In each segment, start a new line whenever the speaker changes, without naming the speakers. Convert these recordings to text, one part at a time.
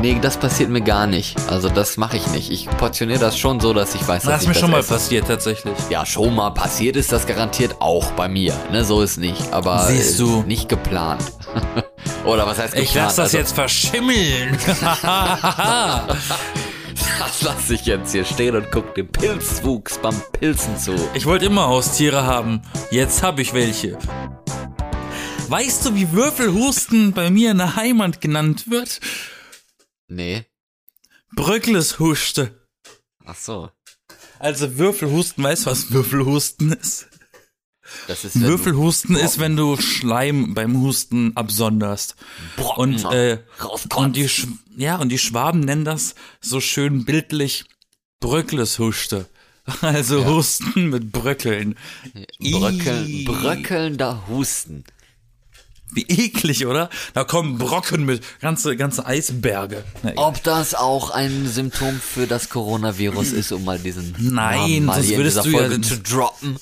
Nee, das passiert mir gar nicht. Also das mache ich nicht. Ich portioniere das schon so, dass ich weiß, dass
Das ist
ich
mir
das
schon mal
esse.
passiert, tatsächlich.
Ja, schon mal passiert ist das garantiert auch bei mir. Ne, so ist nicht. Aber
Siehst du.
nicht geplant. Oder was heißt geplant?
Ich lass das
also,
jetzt verschimmeln.
Das lasse ich jetzt hier stehen und guck dem Pilzwuchs beim Pilzen zu.
Ich wollte immer Haustiere haben. Jetzt habe ich welche. Weißt du, wie Würfelhusten bei mir in der Heimat genannt wird?
Nee.
Bröckleshuste.
Ach so.
Also Würfelhusten, weißt du, was Würfelhusten ist?
Das ist
Würfelhusten ist, wenn du Schleim beim Husten absonderst.
Brocken
Und, äh, und die, Sch ja, und die Schwaben nennen das so schön bildlich Bröckleshuste. Also Husten mit Bröckeln.
Bröckeln,
Ih.
bröckelnder Husten.
Wie eklig, oder? Da kommen Brocken mit ganze, ganze Eisberge.
Ob das auch ein Symptom für das Coronavirus ist, um mal diesen
Nein,
Namen mal
sonst würdest du ja
Folge zu droppen.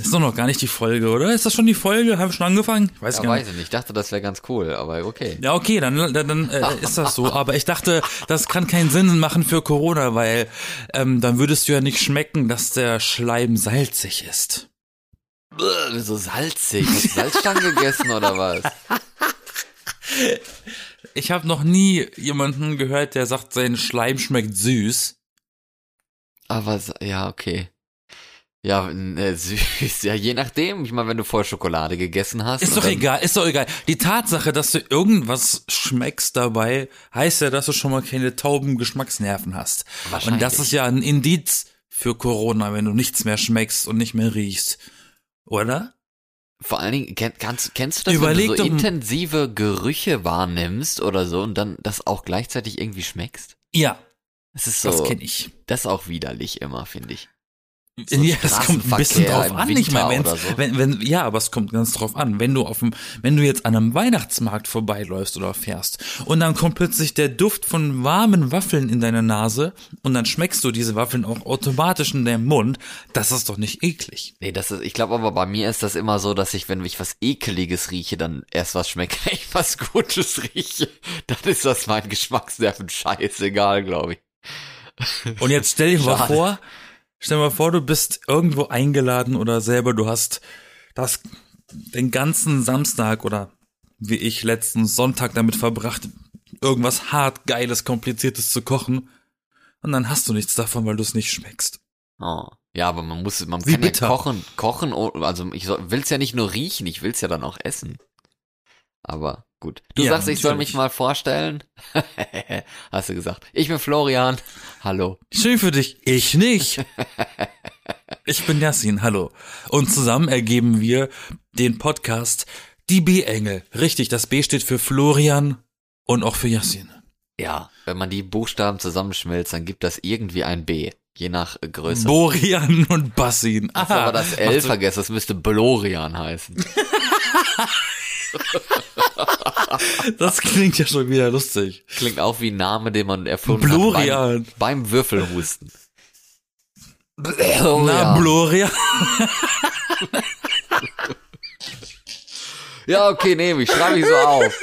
ist doch noch gar nicht die Folge, oder? Ist das schon die Folge? Haben wir schon angefangen? Ich weiß
Ja,
gar nicht.
weiß ich nicht. Ich dachte, das wäre ganz cool, aber okay.
Ja, okay, dann, dann, dann äh, ist das so. Aber ich dachte, das kann keinen Sinn machen für Corona, weil ähm, dann würdest du ja nicht schmecken, dass der Schleim salzig ist.
Bäh, so salzig. Hast du Salzstangen gegessen oder was?
Ich habe noch nie jemanden gehört, der sagt, sein Schleim schmeckt süß.
Aber ja, okay. Ja, äh, süß. Ja, je nachdem. Ich meine, wenn du vorher Schokolade gegessen hast.
Ist
und
doch egal, ist doch egal. Die Tatsache, dass du irgendwas schmeckst dabei, heißt ja, dass du schon mal keine tauben Geschmacksnerven hast. Und
Wahrscheinlich.
das ist ja ein Indiz für Corona, wenn du nichts mehr schmeckst und nicht mehr riechst. Oder?
Vor allen Dingen, kenn, kannst, kennst du das,
Überleg
wenn du so intensive Gerüche wahrnimmst oder so und dann das auch gleichzeitig irgendwie schmeckst?
Ja,
Das ist so,
das kenne ich.
das ist auch widerlich immer, finde ich. So
ja, das kommt ein bisschen drauf an. Ich meine,
Winter
wenn's-
oder so.
wenn, wenn, ja, aber es kommt ganz drauf an. Wenn du auf dem, wenn du jetzt an einem Weihnachtsmarkt vorbeiläufst oder fährst und dann kommt plötzlich der Duft von warmen Waffeln in deine Nase und dann schmeckst du diese Waffeln auch automatisch in deinem Mund, das ist doch nicht eklig.
Nee, das ist, ich glaube aber bei mir ist das immer so, dass ich, wenn ich was Ekeliges rieche, dann erst was schmecke. Wenn ich was Gutes rieche, dann ist das mein Geschmacksnerven scheißegal, glaube ich.
Und jetzt stell dir mal vor, stell dir mal vor, du bist irgendwo eingeladen oder selber, du hast das den ganzen Samstag oder wie ich letzten Sonntag damit verbracht, irgendwas hart, geiles, kompliziertes zu kochen. Und dann hast du nichts davon, weil du es nicht schmeckst.
Oh. Ja, aber man muss, man
Wie
kann
bitter.
ja kochen, kochen, also ich soll, will's ja nicht nur riechen, ich will's ja dann auch essen. Aber gut. Du
Ja,
sagst, ich soll
natürlich.
mich mal vorstellen. Hast du gesagt. Ich bin Florian. Hallo.
Schön für dich. Ich nicht. Ich bin Yassin, hallo. Und zusammen ergeben wir den Podcast Die B-Engel. Richtig, das B steht für Florian und auch für Yassin.
Ja, wenn man die Buchstaben zusammenschmilzt, dann gibt das irgendwie ein B. Je nach Größe.
Borian und Bassin.
Hast aber das L vergessen, das müsste Blorian heißen.
Das klingt ja schon wieder lustig.
Klingt auch wie ein Name, den man erfunden hat
Blorian.
beim, beim Würfelhusten.
Na,
Blorian.
Blorian.
Ja, okay, nehme ich, schreibe ich so auf.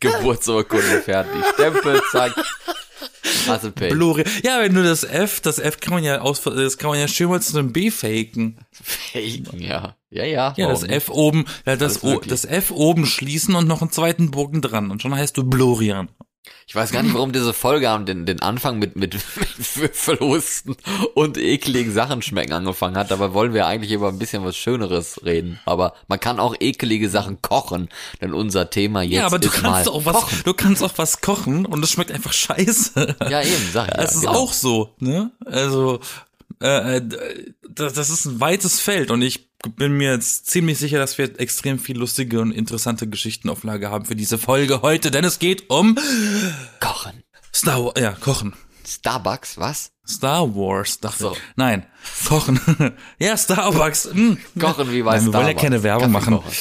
Geburtsurkunde fertig. Stempel, zack. Hast Pech.
Blorian. Ja, wenn du das F, das F kann man ja aus, das kann man ja schön mal zu einem B faken.
Faken, ja. Ja, ja.
Ja, das? F oben, ja, das, o, das F oben schließen und noch einen zweiten Bogen dran. Und schon heißt du Blorian.
Ich weiß gar nicht, warum diese Folge am den, den Anfang mit, mit, mit Würfelhusten und ekligen Sachen schmecken angefangen hat. Dabei wollen wir eigentlich über ein bisschen was Schöneres reden. Aber man kann auch ekelige Sachen kochen, denn unser Thema jetzt
ja, aber du
ist
kannst auch was,
kochen.
du kannst auch was kochen und es schmeckt einfach scheiße.
Ja, eben, sag ich ja.
Es ist
genau.
auch so, ne? Also, äh, äh, das, das ist ein weites Feld und ich bin mir jetzt ziemlich sicher, dass wir extrem viel lustige und interessante Geschichten auf Lager haben für diese Folge heute, denn es geht um
Kochen.
Star ja, kochen.
Starbucks, was?
Star Wars, dachte
so.
ich. Nein, kochen. ja, Starbucks. Hm.
Kochen wie bei
Nein, wir wollen ja keine Werbung
Kaffee
machen.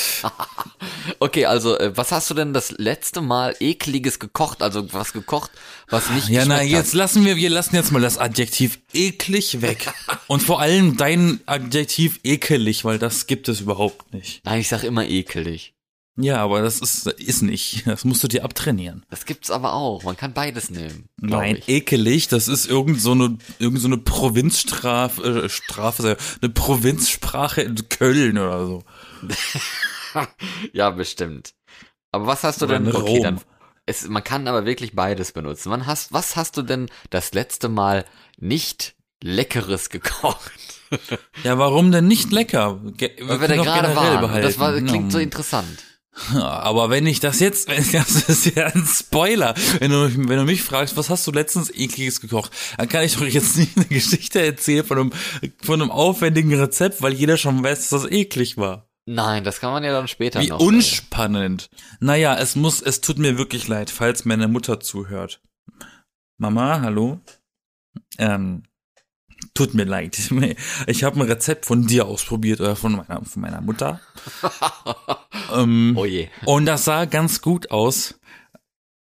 okay, also äh, was hast du denn das letzte Mal ekliges gekocht? Also was gekocht, was nicht
Ja, na, jetzt
hat?
lassen wir, wir lassen jetzt mal das Adjektiv eklig weg. Und vor allem dein Adjektiv ekelig, weil das gibt es überhaupt nicht.
Nein, ich sag immer ekelig.
Ja, aber das ist, ist nicht. Das musst du dir abtrainieren.
Das gibt's aber auch. Man kann beides nehmen.
Nein,
ich.
ekelig. Das ist irgend so eine, irgend so eine Provinzstrafe, äh, Strafe, eine Provinzsprache in Köln oder so.
ja, bestimmt. Aber was hast du
Oder
denn?
in
Okay,
Rom.
dann. Es, man kann aber wirklich beides benutzen. Wann hast, was hast du denn das letzte Mal nicht Leckeres gekocht?
Ja, warum denn nicht lecker? Ge
Weil wir da
können doch
gerade waren. Das war, klingt so
Ja.
interessant.
Aber wenn ich das jetzt, wenn- das ist ja ein Spoiler. Wenn du, wenn du mich fragst, was hast du letztens ekliges gekocht, dann kann ich doch jetzt nicht eine Geschichte erzählen von einem, von einem aufwendigen Rezept, weil jeder schon weiß, dass das eklig war.
Nein, das kann man ja dann später
Wie
noch.
unspannend. Naja, es muss, es tut mir wirklich leid, falls meine Mutter zuhört. Mama, hallo? Ähm, tut mir leid. Ich habe ein Rezept von dir ausprobiert oder von meiner, von meiner Mutter. ähm,
Oh je.
und das sah ganz gut aus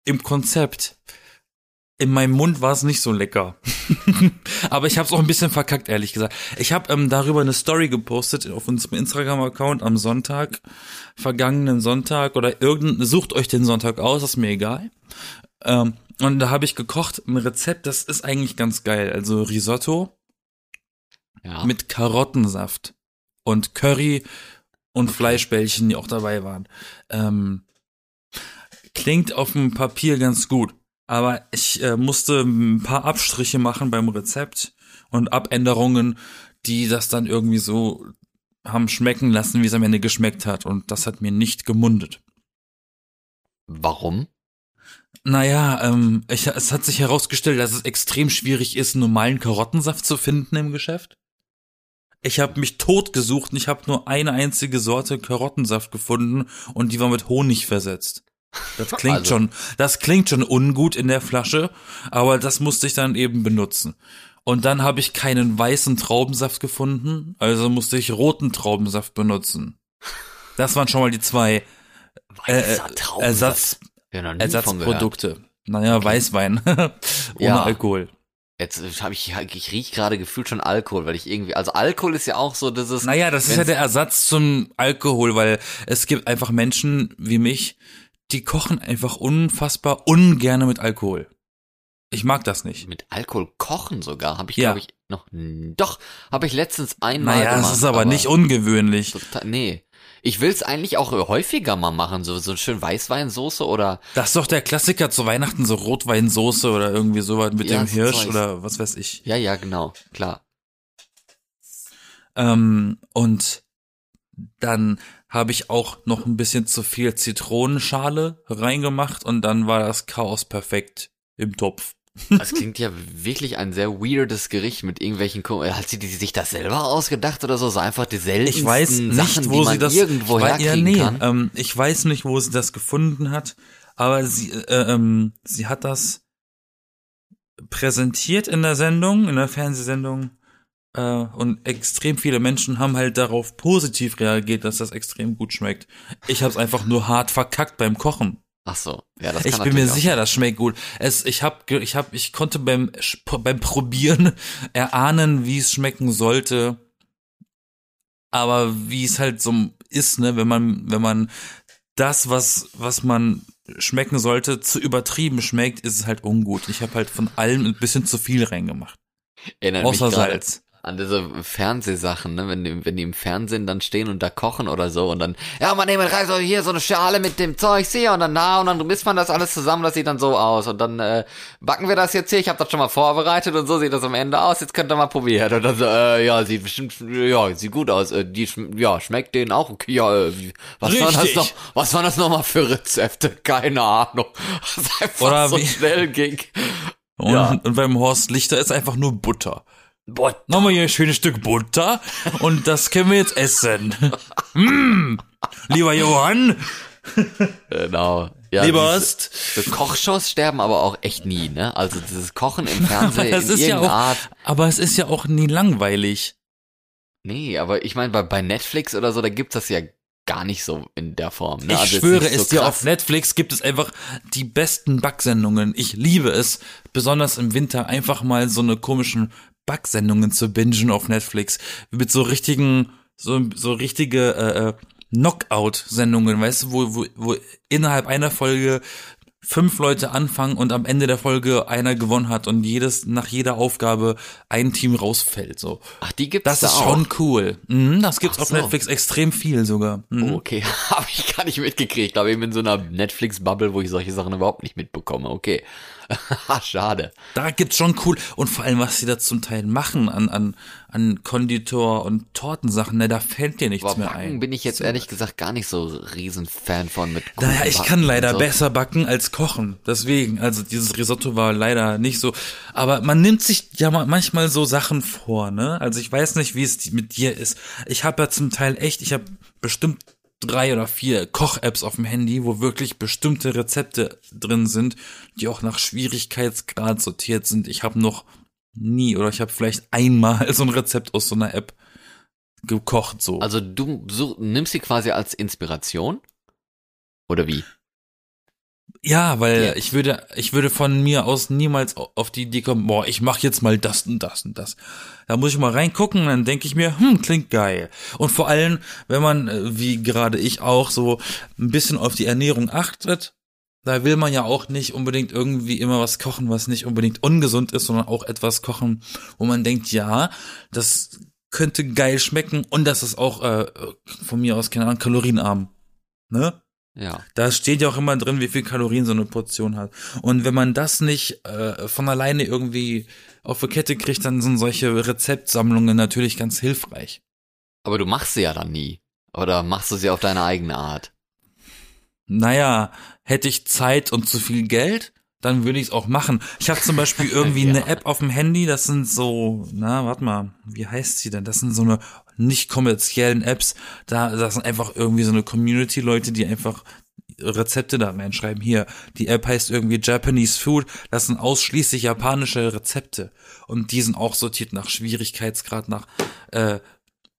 im Konzept. In meinem Mund war es nicht so lecker. Aber ich habe es auch ein bisschen verkackt, ehrlich gesagt. Ich habe ähm, darüber eine Story gepostet auf unserem Instagram-Account am Sonntag, vergangenen Sonntag oder irgendein, sucht euch den Sonntag aus, ist mir egal. Ähm, und da habe ich gekocht, ein Rezept, das ist eigentlich ganz geil. Also Risotto
Ja.
mit Karottensaft und Curry und Fleischbällchen, die auch dabei waren. Ähm, klingt auf dem Papier ganz gut, aber ich äh, musste ein paar Abstriche machen beim Rezept und Abänderungen, die das dann irgendwie so haben schmecken lassen, wie es am Ende geschmeckt hat. Und das hat mir nicht gemundet.
Warum?
Naja, ähm, ich, es hat sich herausgestellt, dass es extrem schwierig ist, normalen Karottensaft zu finden im Geschäft. Ich habe mich tot gesucht und ich habe nur eine einzige Sorte Karottensaft gefunden und die war mit Honig versetzt. Das klingt
Also-
schon, das klingt schon ungut in der Flasche, aber das musste ich dann eben benutzen. Und dann habe ich keinen weißen Traubensaft gefunden, also musste ich roten Traubensaft benutzen. Das waren schon mal die zwei äh,
Traubensaft.
Ersatz. Ersatzprodukte. Naja, Weißwein. Ohne
Ja.
Alkohol.
Jetzt habe ich, ich riech gerade gefühlt schon Alkohol, weil ich irgendwie, also Alkohol ist ja auch so dieses.
Naja, das ist ja der Ersatz zum Alkohol, weil es gibt einfach Menschen wie mich, die kochen einfach unfassbar ungerne mit Alkohol. Ich mag das nicht.
Mit Alkohol kochen sogar, habe ich
Ja.
glaube ich noch, doch, habe ich letztens einmal
Naja,
gemacht.
das ist aber, nicht ungewöhnlich.
Total, nee. Ich will's eigentlich auch häufiger mal machen, so, so schön Weißweinsoße oder,
Das ist doch der Klassiker zu Weihnachten, so Rotweinsoße oder irgendwie sowas mit
Ja,
dem Hirsch oder was weiß ich.
ja, ja, genau, klar.
Ähm, und dann habe ich auch noch ein bisschen zu viel Zitronenschale reingemacht und dann war das Chaos perfekt im Topf.
Das klingt ja wirklich ein sehr weirdes Gericht mit irgendwelchen, Ko- hat sie die sich das selber ausgedacht oder so? So einfach die seltensten
Ich weiß
Sachen,
nicht,
die
wo
man
sie das
irgendwo
wei- ja,
herkriegen
nee,
kann.
Ähm, ich weiß nicht, wo sie das gefunden hat, aber sie, äh, ähm, sie hat das präsentiert in der Sendung, in der Fernsehsendung. Äh, und extrem viele Menschen haben halt darauf positiv reagiert, dass das extrem gut schmeckt. Ich habe es einfach nur hart verkackt beim Kochen.
Ach so, ja, das
Ich
kann
bin mir sicher, das schmeckt gut. Es, ich hab, ich hab, ich konnte beim, beim Probieren erahnen, wie es schmecken sollte. Aber wie es halt so ist, ne, wenn man, wenn man das, was, was man schmecken sollte, zu übertrieben schmeckt, ist es halt ungut. Ich habe halt von allem ein bisschen zu viel reingemacht.
Erinnert
Außer Salz.
An diese Fernsehsachen, ne? Wenn die, wenn die im Fernsehen dann stehen und da kochen oder so und dann, ja, man nimmt rein so hier so eine Schale mit dem Zeugs hier und dann da und dann misst man das alles zusammen, das sieht dann so aus und dann äh, backen wir das jetzt hier, ich habe das schon mal vorbereitet und so sieht das am Ende aus, jetzt könnt ihr mal probieren und dann so, äh, ja, sieht bestimmt, ja, sieht gut aus, äh, die, ja, schmeckt denen auch okay, ja, äh, was war das
Richtig.
noch, was waren das nochmal für Rezepte, keine Ahnung, was einfach
Oder
so
wie-
schnell ging.
Und,
Ja.
und beim Horst Lichter ist einfach nur Butter.
Boah,
Nochmal hier ein schönes Stück Butter und das können wir jetzt essen. mm, lieber Johann,
genau. Ja,
lieber Ost.
Kochshows sterben aber auch echt nie, ne? Also dieses Kochen im Fernsehen
das
in
ist ja auch,
Art.
aber es ist ja auch nie langweilig.
Nee, aber ich meine, bei, bei Netflix oder so, da gibt's das ja gar nicht so in der Form. Ne?
Ich
Also
schwöre
nicht so
es dir, auf Netflix gibt es einfach die besten Backsendungen. Ich liebe es, besonders im Winter, einfach mal so eine komischen Backsendungen zu bingen auf Netflix. Mit so richtigen, so, so richtige äh, äh, Knockout-Sendungen, weißt du, wo, wo, wo innerhalb einer Folge fünf Leute anfangen und am Ende der Folge einer gewonnen hat und jedes nach jeder Aufgabe ein Team rausfällt. So,
Ach, die gibt's
das
da
ist
auch.
schon cool. Mhm, das gibt's
Ach
auf
so.
Netflix extrem viel sogar. Mhm.
Oh, okay, habe ich gar nicht mitgekriegt. Aber eben in so einer Netflix-Bubble, wo ich solche Sachen überhaupt nicht mitbekomme. Okay. Schade.
Da gibt's schon cool und vor allem was sie da zum Teil machen an an an Konditor und Tortensachen, ne, da fällt dir nichts
Aber
mehr
Backen
ein.
bin ich jetzt ehrlich gesagt gar nicht so riesen Fan von mit
Naja,
Kuchen
ich
backen
kann leider
so.
besser backen als kochen. Deswegen, also dieses Risotto war leider nicht so. Aber man nimmt sich ja ma- manchmal so Sachen vor, ne? Also ich weiß nicht, wie es mit dir ist. Ich habe ja zum Teil echt, ich habe bestimmt drei oder vier Koch-Apps auf dem Handy, wo wirklich bestimmte Rezepte drin sind, die auch nach Schwierigkeitsgrad sortiert sind. Ich habe noch nie oder ich habe vielleicht einmal so ein Rezept aus so einer App gekocht so.
Also du so, nimmst sie quasi als Inspiration? Oder wie?
Ja, weil
Jetzt.
ich würde, ich würde von mir aus niemals au- auf die Idee kommen, boah, ich mache jetzt mal das und das und das. Da muss ich mal reingucken, dann denke ich mir, hm, klingt geil. Und vor allem, wenn man, äh, wie gerade ich auch, so ein bisschen auf die Ernährung achtet, da will man ja auch nicht unbedingt irgendwie immer was kochen, was nicht unbedingt ungesund ist, sondern auch etwas kochen, wo man denkt, ja, das könnte geil schmecken und das ist auch äh, von mir aus, keine Ahnung, kalorienarm. Ne?
Ja.
Da steht ja auch immer drin, wie viel Kalorien so eine Portion hat. Und wenn man das nicht äh, von alleine irgendwie auf die Kette kriegt, dann sind solche Rezeptsammlungen natürlich ganz hilfreich.
Aber du machst sie ja dann nie. Oder machst du sie auf deine eigene Art?
Naja, hätte ich Zeit und zu viel Geld, dann würde ich es auch machen. Ich habe zum Beispiel irgendwie
Ja.
eine App auf dem Handy, das sind so, na, warte mal, wie heißt sie denn? Das sind so eine nicht kommerziellen Apps. Da, das sind einfach irgendwie so eine Community-Leute, die einfach Rezepte da reinschreiben. Hier, die App heißt irgendwie Japanese Food. Das sind ausschließlich japanische Rezepte. Und die sind auch sortiert nach Schwierigkeitsgrad, nach äh,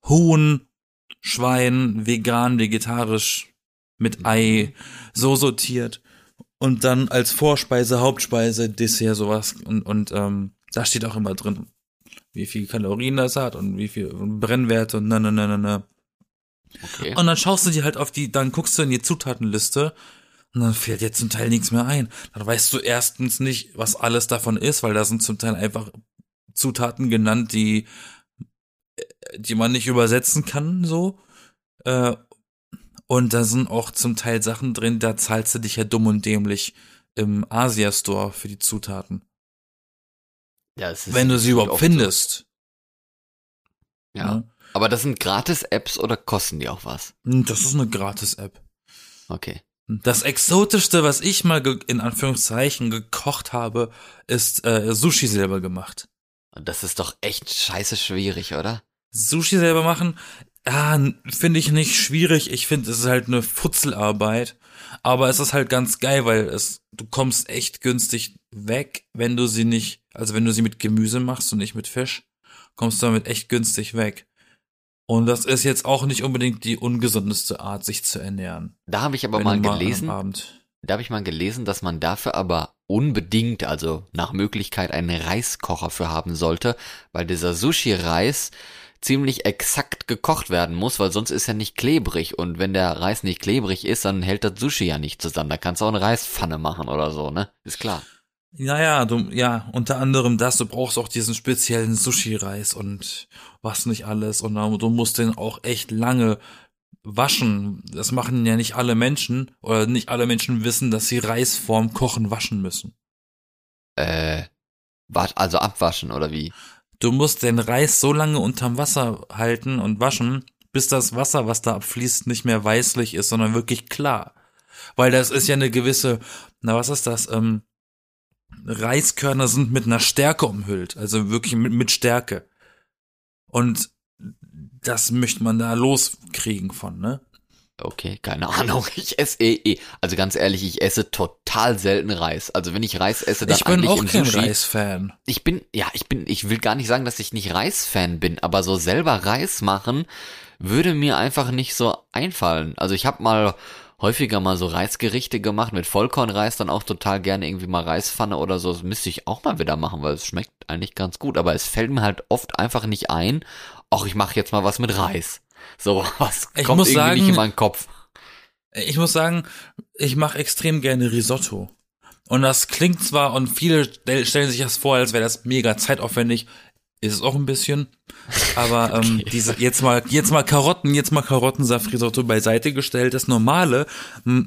Huhn, Schwein, vegan, vegetarisch, mit Ei, so sortiert. Und dann als Vorspeise, Hauptspeise, Dessert, sowas. Und, und ähm, da steht auch immer drin, wie viel Kalorien das hat und wie viel Brennwerte und na, na, na, na, na.
Okay.
Und dann schaust du dir halt auf die, dann guckst du in die Zutatenliste und dann fällt dir zum Teil nichts mehr ein. Dann weißt du erstens nicht, was alles davon ist, weil da sind zum Teil einfach Zutaten genannt, die, äh, die man nicht übersetzen kann, so. Äh, und da sind auch zum Teil Sachen drin, da zahlst du dich ja dumm und dämlich im Asia-Store für die Zutaten.
Ja, es ist
Wenn du sie überhaupt
oft so.
findest.
Ja.
ne?
Aber das sind Gratis-Apps oder kosten die auch was?
Hm, Das ist eine Gratis-App.
Okay.
Das exotischste, was ich mal in Anführungszeichen gekocht habe, ist äh, Sushi selber gemacht.
Das ist doch echt scheiße schwierig, oder?
Sushi selber machen, ah, finde ich nicht schwierig. Ich finde, es ist halt eine Futzelarbeit. Aber es ist halt ganz geil, weil es, du kommst echt günstig weg, wenn du sie nicht, also wenn du sie mit Gemüse machst und nicht mit Fisch, kommst du damit echt günstig weg. Und das ist jetzt auch nicht unbedingt die ungesundeste Art, sich zu ernähren.
Da habe ich aber mal
am
gelesen, da habe ich mal gelesen, dass man dafür aber unbedingt, also nach Möglichkeit, einen Reiskocher für haben sollte, weil dieser Sushi-Reis ziemlich exakt gekocht werden muss, weil sonst ist er nicht klebrig und wenn der Reis nicht klebrig ist, dann hält das Sushi ja nicht zusammen. Da kannst du auch eine Reispfanne machen oder so, ne? Ist klar.
Naja, du, ja, unter anderem das, du brauchst auch diesen speziellen Sushi-Reis und was nicht alles. Und du musst den auch echt lange waschen. Das machen ja nicht alle Menschen, oder nicht alle Menschen wissen, dass sie Reis vorm Kochen waschen müssen.
Äh, also abwaschen oder wie?
Du musst den Reis so lange unterm Wasser halten und waschen, bis das Wasser, was da abfließt, nicht mehr weißlich ist, sondern wirklich klar. Weil das ist ja eine gewisse, na was ist das? Ähm, Reiskörner sind mit einer Stärke umhüllt, also wirklich mit, mit Stärke. Und das möchte man da loskriegen von, ne?
Okay, keine Ahnung. Ich esse eh, eh. Also ganz ehrlich, ich esse total selten Reis. Also wenn ich Reis esse, dann
Ich bin
eigentlich
auch
im
kein. Reisfan.
Ich bin, ja, ich bin, ich will gar nicht sagen, dass ich nicht Reisfan bin, aber so selber Reis machen würde mir einfach nicht so einfallen. Also ich habe mal häufiger mal so Reisgerichte gemacht mit Vollkornreis, dann auch total gerne irgendwie mal Reispfanne oder so. Das müsste ich auch mal wieder machen, weil es schmeckt eigentlich ganz gut. Aber es fällt mir halt oft einfach nicht ein, ach, ich mache jetzt mal was mit Reis. So was
Ich
kommt
muss
irgendwie
sagen-
nicht in meinen Kopf.
Ich muss sagen, ich mache extrem gerne Risotto. Und das klingt zwar, und viele stell- stellen sich das vor, als wäre das mega zeitaufwendig. Ist es auch ein bisschen. Aber ähm, diese, jetzt mal, jetzt mal Karotten, jetzt mal Karottensaft-Risotto beiseite gestellt. Das Normale,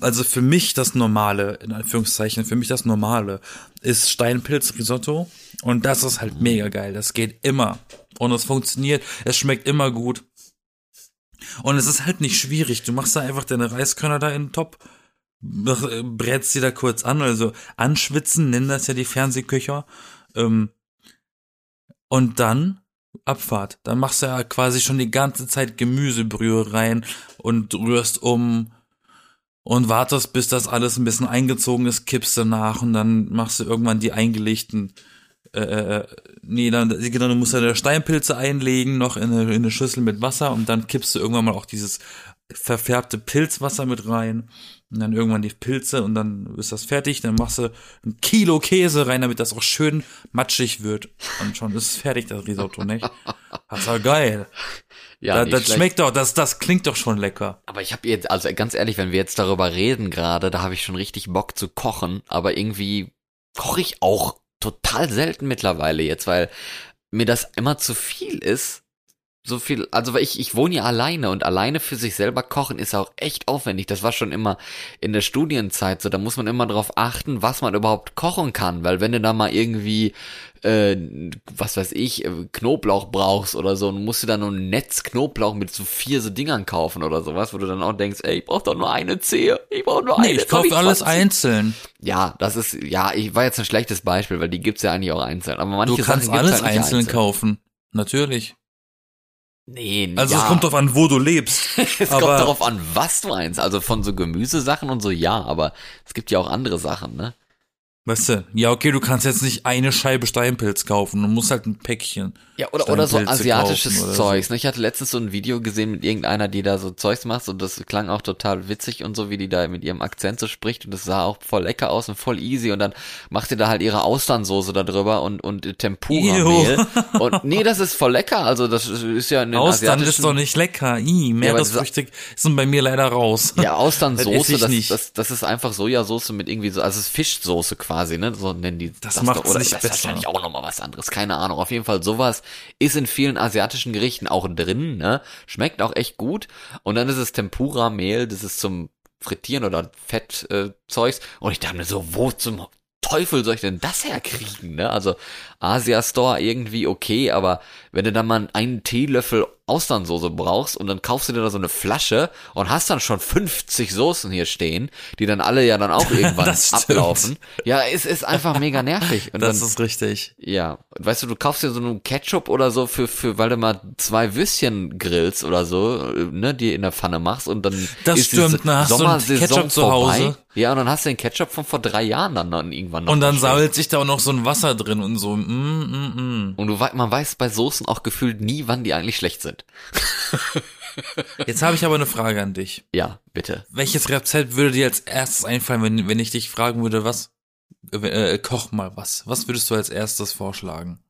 also für mich das Normale, in Anführungszeichen, für mich das Normale, ist Steinpilz-Risotto. Und das ist halt mega geil. Das geht immer. Und es funktioniert. Es schmeckt immer gut. Und es ist halt nicht schwierig. Du machst da einfach deine Reiskörner da in den mach- äh, brätst sie da kurz an, also anschwitzen, nennen das ja die Fernsehköcher. Ähm, und dann Abfahrt. Dann machst du ja quasi schon die ganze Zeit Gemüsebrühe rein und rührst um und wartest, bis das alles ein bisschen eingezogen ist, kippst du nach und dann machst du irgendwann die eingelegten äh, äh, nee, dann, genau, du musst ja Steinpilze einlegen, noch in eine, in eine Schüssel mit Wasser und dann kippst du irgendwann mal auch dieses verfärbte Pilzwasser mit rein und dann irgendwann die Pilze und dann ist das fertig, dann machst du ein Kilo Käse rein, damit das auch schön matschig wird und schon ist es fertig, das Risotto, nicht? Das ist doch geil.
Ja,
da, das
schlecht.
schmeckt doch, das, das klingt doch schon lecker.
Aber ich habe jetzt, also ganz ehrlich, wenn wir jetzt darüber reden gerade, da habe ich schon richtig Bock zu kochen, aber irgendwie koche ich auch total selten mittlerweile jetzt, weil mir das immer zu viel ist. So viel, also weil ich, ich wohne ja alleine und alleine für sich selber kochen ist auch echt aufwendig. Das war schon immer in der Studienzeit so. Da muss man immer darauf achten, was man überhaupt kochen kann, weil wenn du da mal irgendwie, äh, was weiß ich, äh, Knoblauch brauchst oder so, dann musst du da nur ein Netz Knoblauch mit so vier so Dingern kaufen oder sowas, wo du dann auch denkst, ey, ich brauch doch nur eine Zehe, ich brauch nur
Nee,
eine.
ich kaufe
soll
alles
20?
einzeln.
Ja, das ist, ja, ich war jetzt ein schlechtes Beispiel, weil die gibt's ja eigentlich auch einzeln. Aber manche
Du kannst
Sachen
alles
halt nicht
einzeln kaufen. Natürlich.
Nee,
Also
ja.
es kommt drauf an, wo du lebst.
Es kommt darauf an, was du meinst. Also von so Gemüsesachen und so, ja, aber es gibt ja auch andere Sachen, ne?
Weißt du, ja, okay, du kannst jetzt nicht eine Scheibe Steinpilz kaufen, du musst halt ein Päckchen.
Ja, oder, oder so asiatisches
oder
Zeugs. Ne? Ich hatte letztens so ein Video gesehen mit irgendeiner, die da so Zeugs macht und das klang auch total witzig und so, wie die da mit ihrem Akzent so spricht und das sah auch voll lecker aus und voll easy und dann macht sie da halt ihre Austernsoße da drüber und, und Tempura-Mehl. Und nee, das ist voll lecker. Also das ist ja in den
Austern ist doch nicht lecker. I, Meeresfrüchte sind bei mir leider raus.
Ja, Austernsoße,
Das
das, das, das ist einfach Sojasauce mit irgendwie so, also es ist Fischsoße quasi, ne? So nennen die
Das
doch.
macht's
Oder
nicht
das ist
besser.
wahrscheinlich auch nochmal was anderes, keine Ahnung. Auf jeden Fall sowas ist in vielen asiatischen Gerichten auch drin, ne? Schmeckt auch echt gut. Und dann ist es Tempura-Mehl, das ist zum Frittieren oder Fettzeugs. Äh, und ich dachte mir so, wo zum Teufel soll ich denn das herkriegen, ne? Also Asia Store irgendwie okay, aber wenn du dann mal einen Teelöffel Austernsoße brauchst und dann kaufst du dir da so eine Flasche und hast dann schon 50 Soßen hier stehen, die dann alle ja dann auch irgendwann ablaufen. Ja, es ist einfach mega nervig. Und
Das
dann,
ist richtig.
ja, und weißt du, du kaufst dir so einen Ketchup oder so für, für, weil du mal zwei Würstchen grillst oder so, ne, die in der Pfanne machst und dann
Das
ist
stimmt, einen
Sommersaison
Ketchup zu
vorbei.
Hause.
Ja, und dann hast du den Ketchup von vor drei Jahren dann, dann irgendwann noch.
Und dann sammelt sich da auch noch so ein Wasser drin und so. Mm, mm, mm.
Und du, man weiß bei Soßen auch gefühlt nie, wann die eigentlich schlecht sind.
Jetzt habe ich aber eine Frage an dich.
Ja, bitte.
Welches Rezept würde dir als erstes einfallen, wenn, wenn ich dich fragen würde, was, äh, koch mal was. Was würdest du als erstes vorschlagen?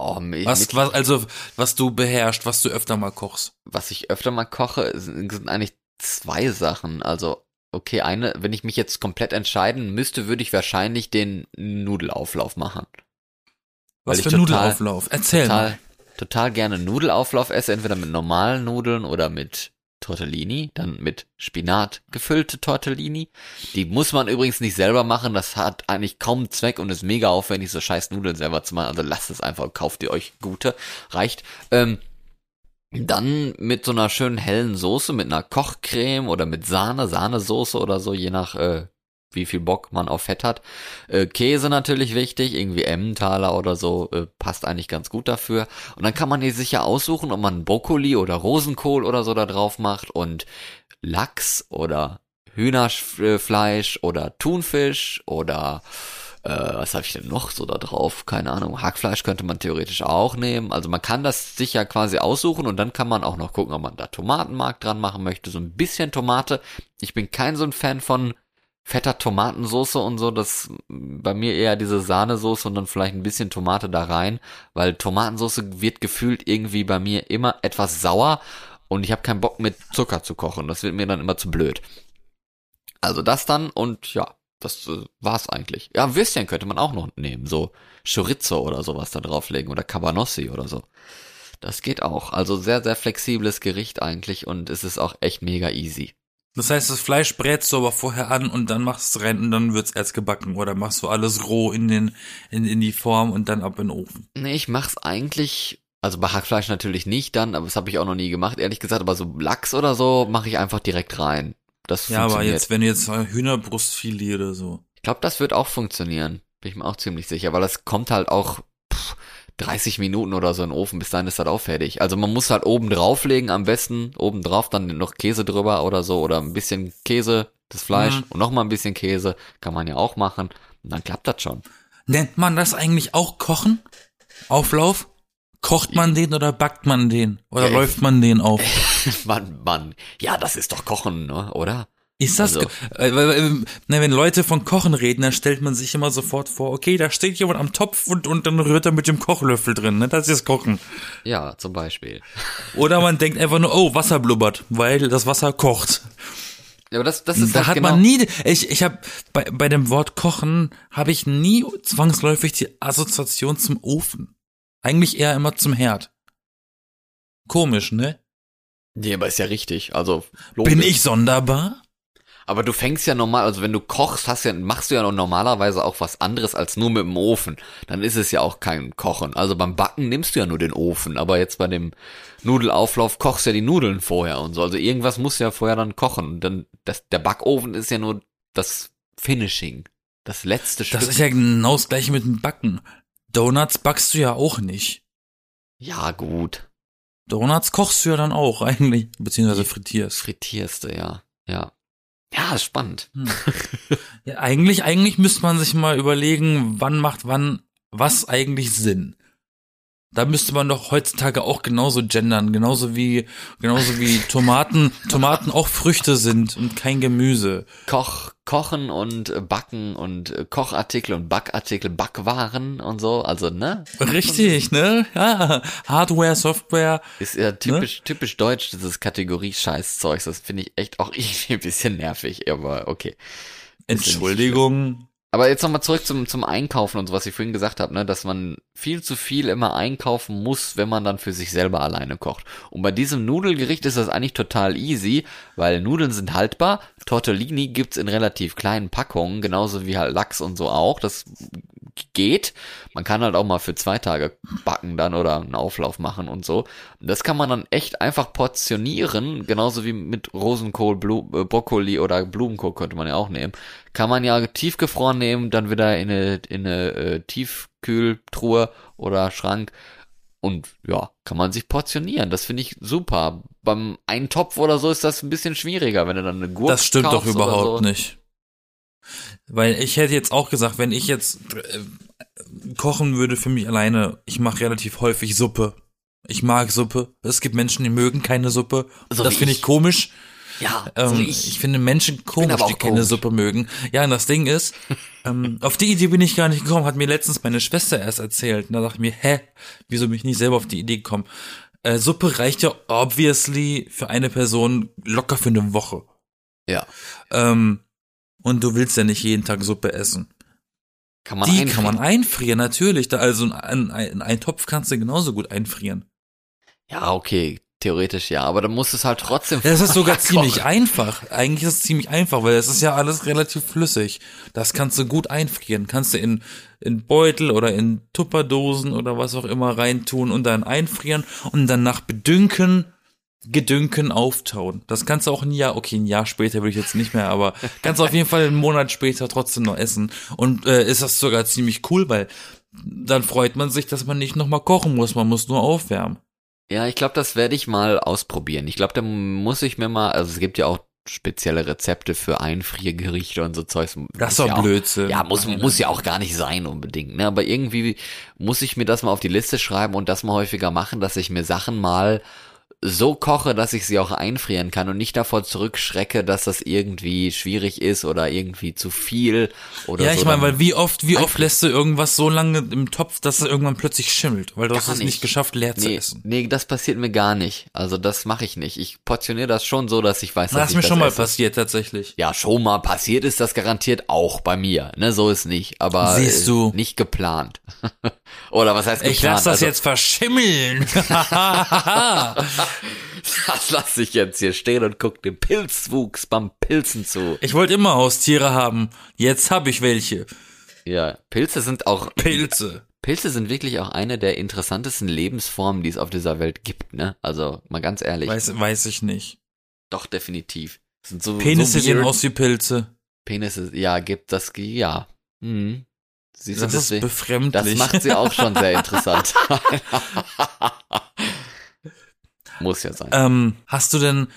Oh, mi-
Was, was, also, was du beherrschst, was du öfter mal kochst.
was ich öfter mal koche, sind, sind eigentlich zwei Sachen. Also, okay, eine, wenn ich mich jetzt komplett entscheiden müsste, würde ich wahrscheinlich den Nudelauflauf machen.
Was für
total-
Nudelauflauf? Erzähl
total,
mal.
Total gerne Nudelauflauf esse, entweder mit normalen Nudeln oder mit Tortellini, dann mit Spinat gefüllte Tortellini. Die muss man übrigens nicht selber machen, das hat eigentlich kaum Zweck und ist mega aufwendig, so scheiß Nudeln selber zu machen. Also lasst es einfach kauft ihr euch gute, reicht. Ähm, dann mit so einer schönen hellen Soße, mit einer Kochcreme oder mit Sahne, Sahnesoße oder so, je nach äh, wie viel Bock man auf Fett hat. Äh, Käse natürlich wichtig, irgendwie Emmentaler oder so, äh, passt eigentlich ganz gut dafür. Und dann kann man hier sicher aussuchen, ob man Brokkoli oder Rosenkohl oder so da drauf macht und Lachs oder Hühnerfleisch oder Thunfisch oder äh, was habe ich denn noch so da drauf? Keine Ahnung. Hackfleisch könnte man theoretisch auch nehmen. Also man kann das sich ja quasi aussuchen und dann kann man auch noch gucken, ob man da Tomatenmark dran machen möchte. So ein bisschen Tomate. Ich bin kein so ein Fan von fetter Tomatensoße und so, das bei mir eher diese Sahnesoße und dann vielleicht ein bisschen Tomate da rein, weil Tomatensoße wird gefühlt irgendwie bei mir immer etwas sauer und ich habe keinen Bock mit Zucker zu kochen. Das wird mir dann immer zu blöd. Also das dann und ja, das äh, war's eigentlich. Ja, Würstchen könnte man auch noch nehmen, so Chorizo oder sowas da drauflegen oder Cabanossi oder so. Das geht auch. Also sehr, sehr flexibles Gericht eigentlich und es ist auch echt mega easy.
Das heißt, das Fleisch brätst du aber vorher an und dann machst du es rein und dann wird's erst gebacken oder machst du alles roh in den in, in die Form und dann ab in den Ofen.
Nee, ich mach's eigentlich, also bei Hackfleisch natürlich nicht dann, aber das habe ich auch noch nie gemacht, ehrlich gesagt, aber so Lachs oder so mache ich einfach direkt rein. Das
Ja, aber jetzt, wenn du jetzt Hühnerbrustfilet oder so.
Ich glaube, das wird auch funktionieren. Bin ich mir auch ziemlich sicher, weil das kommt halt auch 30 Minuten oder so in den Ofen, bis dahin ist das auch fertig. Also man muss halt oben drauflegen, am besten oben drauf dann noch Käse drüber oder so oder ein bisschen Käse, das Fleisch
Mhm.
und nochmal ein bisschen Käse, kann man ja auch machen und dann klappt das schon.
Nennt man das eigentlich auch Kochen? Auflauf? Kocht man den oder backt man den? Oder
ich-
läuft man den auf?
Mann, Mann, ja, das ist doch Kochen, ne? oder?
Ist das,
Also-
äh, weil, weil, ne, wenn Leute von Kochen reden, dann stellt man sich immer sofort vor, okay, da steht jemand am Topf und, und dann rührt er mit dem Kochlöffel drin, ne, das ist Kochen.
Ja, zum Beispiel.
Oder man denkt einfach nur, oh, Wasser blubbert, weil das Wasser kocht.
Ja, aber das, das ist
Da
halt
hat
genau,
man nie, ich, ich habe bei, bei dem Wort Kochen habe ich nie zwangsläufig die Assoziation zum Ofen. Eigentlich eher immer zum Herd. Komisch, ne?
Nee, aber ist ja richtig. Also
Bin
logisch.
ich sonderbar?
Aber du fängst ja normal, also wenn du kochst, hast ja, machst du ja normalerweise auch was anderes als nur mit dem Ofen. Dann ist es ja auch kein Kochen. Also beim Backen nimmst du ja nur den Ofen, aber jetzt bei dem Nudelauflauf kochst du ja die Nudeln vorher und so. Also irgendwas muss ja vorher dann kochen. Und dann das, der Backofen ist ja nur das Finishing, das letzte Stück.
Das ist ja genau das gleiche mit dem Backen. Donuts backst du ja auch nicht.
ja gut,
Donuts kochst du ja dann auch eigentlich, beziehungsweise frittierst.
frittierst du ja, ja. Ja, ist spannend.
Ja, eigentlich, eigentlich müsste man sich mal überlegen, wann macht wann was eigentlich Sinn. Da müsste man doch heutzutage auch genauso gendern, genauso wie, genauso wie Tomaten, Tomaten auch Früchte sind und kein Gemüse.
Koch, Kochen und Backen und Kochartikel und Backartikel, Backwaren und so, also ne?
Richtig, ne? Ja, Hardware, Software.
Ist ja typisch, typisch deutsch, dieses Kategorie-Scheißzeugs. Das finde ich echt auch irgendwie ein bisschen nervig, aber okay.
Entschuldigung.
Aber jetzt nochmal zurück zum, zum Einkaufen und so, was ich vorhin gesagt habe, ne, dass man viel zu viel immer einkaufen muss, wenn man dann für sich selber alleine kocht. Und bei diesem Nudelgericht ist das eigentlich total easy, weil Nudeln sind haltbar, Tortellini gibt's in relativ kleinen Packungen, genauso wie halt Lachs und so auch. Das geht. Man kann halt auch mal für zwei Tage backen dann oder einen Auflauf machen und so. Das kann man dann echt einfach portionieren, genauso wie mit Rosenkohl, Blu äh, Brokkoli oder Blumenkohl könnte man ja auch nehmen. Kann man ja tiefgefroren nehmen, dann wieder in eine, in eine äh, Tiefkühltruhe oder Schrank und ja, kann man sich portionieren. Das finde ich super. Beim Eintopf oder so ist das ein bisschen schwieriger, wenn du dann eine Gurke
Das stimmt doch überhaupt
so.
nicht. Weil ich hätte jetzt auch gesagt, wenn ich jetzt äh, kochen würde für mich alleine, ich mache relativ häufig Suppe. Ich mag Suppe. Es gibt Menschen, die mögen keine Suppe.
So
das finde
ich.
ich komisch.
Ja,
Ähm,
so
ich.
ich.
finde Menschen komisch, die keine
komisch.
Suppe mögen. Ja, und das Ding ist, ähm, auf die Idee bin ich gar nicht gekommen, hat mir letztens meine Schwester erst erzählt. Und da dachte ich mir, hä, wieso bin ich nicht selber auf die Idee gekommen? Äh, Suppe reicht ja obviously für eine Person locker für eine Woche.
Ja,
Ähm, und du willst ja nicht jeden Tag Suppe essen.
kann man
Die
einfrieren.
kann man einfrieren, natürlich. Da, also ein, ein, ein Topf kannst du genauso gut einfrieren.
Ja, okay, theoretisch ja, aber dann muss es halt trotzdem.
Das ist sogar ziemlich einfach. Eigentlich ist es ziemlich einfach, weil es ist ja alles relativ flüssig. Das kannst du gut einfrieren. Kannst du in, in Beutel oder in Tupperdosen oder was auch immer reintun und dann einfrieren und dann nach Bedünken, Gedünken auftauen. Das kannst du auch ein Jahr, okay, ein Jahr später will ich jetzt nicht mehr, aber kannst du auf jeden Fall einen Monat später trotzdem noch essen. Und äh, ist das sogar ziemlich cool, weil dann freut man sich, dass man nicht nochmal kochen muss, man muss nur aufwärmen.
Ja, ich glaube, das werde ich mal ausprobieren. Ich glaube, da muss ich mir mal, also es gibt ja auch spezielle Rezepte für Einfriergerichte und so Zeugs.
Das ist doch
ja
Blödsinn.
Ja, muss, muss ja auch gar nicht sein unbedingt, ne? Aber irgendwie muss ich mir das mal auf die Liste schreiben und das mal häufiger machen, dass ich mir Sachen mal so koche, dass ich sie auch einfrieren kann und nicht davor zurückschrecke, dass das irgendwie schwierig ist oder irgendwie zu viel oder
Ja,
so.
ich meine,
dann-
weil wie oft, wie oft lässt du irgendwas so lange im Topf, dass es irgendwann plötzlich schimmelt, weil du hast es nicht
nicht.
geschafft, leer zu
Nee,
essen.
nee, das passiert mir gar nicht. Also das mache ich nicht. Ich portioniere das schon so, dass ich weiß, dass
Das ist mir schon mal
esse.
passiert, tatsächlich.
Ja, schon mal passiert ist das garantiert auch bei mir. Ne, so ist nicht. Aber
Siehst du.
äh, nicht geplant. Oder was heißt geplant?
Ich lass das
also,
jetzt verschimmeln.
Das lasse ich jetzt hier stehen und guck dem Pilzwuchs beim Pilzen zu.
ich wollte immer Haustiere haben. Jetzt habe ich welche.
Ja, Pilze sind auch
Pilze.
Pilze sind wirklich auch eine der interessantesten Lebensformen, die es auf dieser Welt gibt, ne? Also mal ganz ehrlich,
Weiß, weiß ich nicht.
doch definitiv. Sind so,
Penisse
so
sehen aus wie Pilze.
Penisse, ja, gibt das, ja. Mhm. Siehst
Das ist
deswegen,
befremdlich.
das macht sie auch schon sehr interessant. Muss ja sein.
ähm, hast du denn,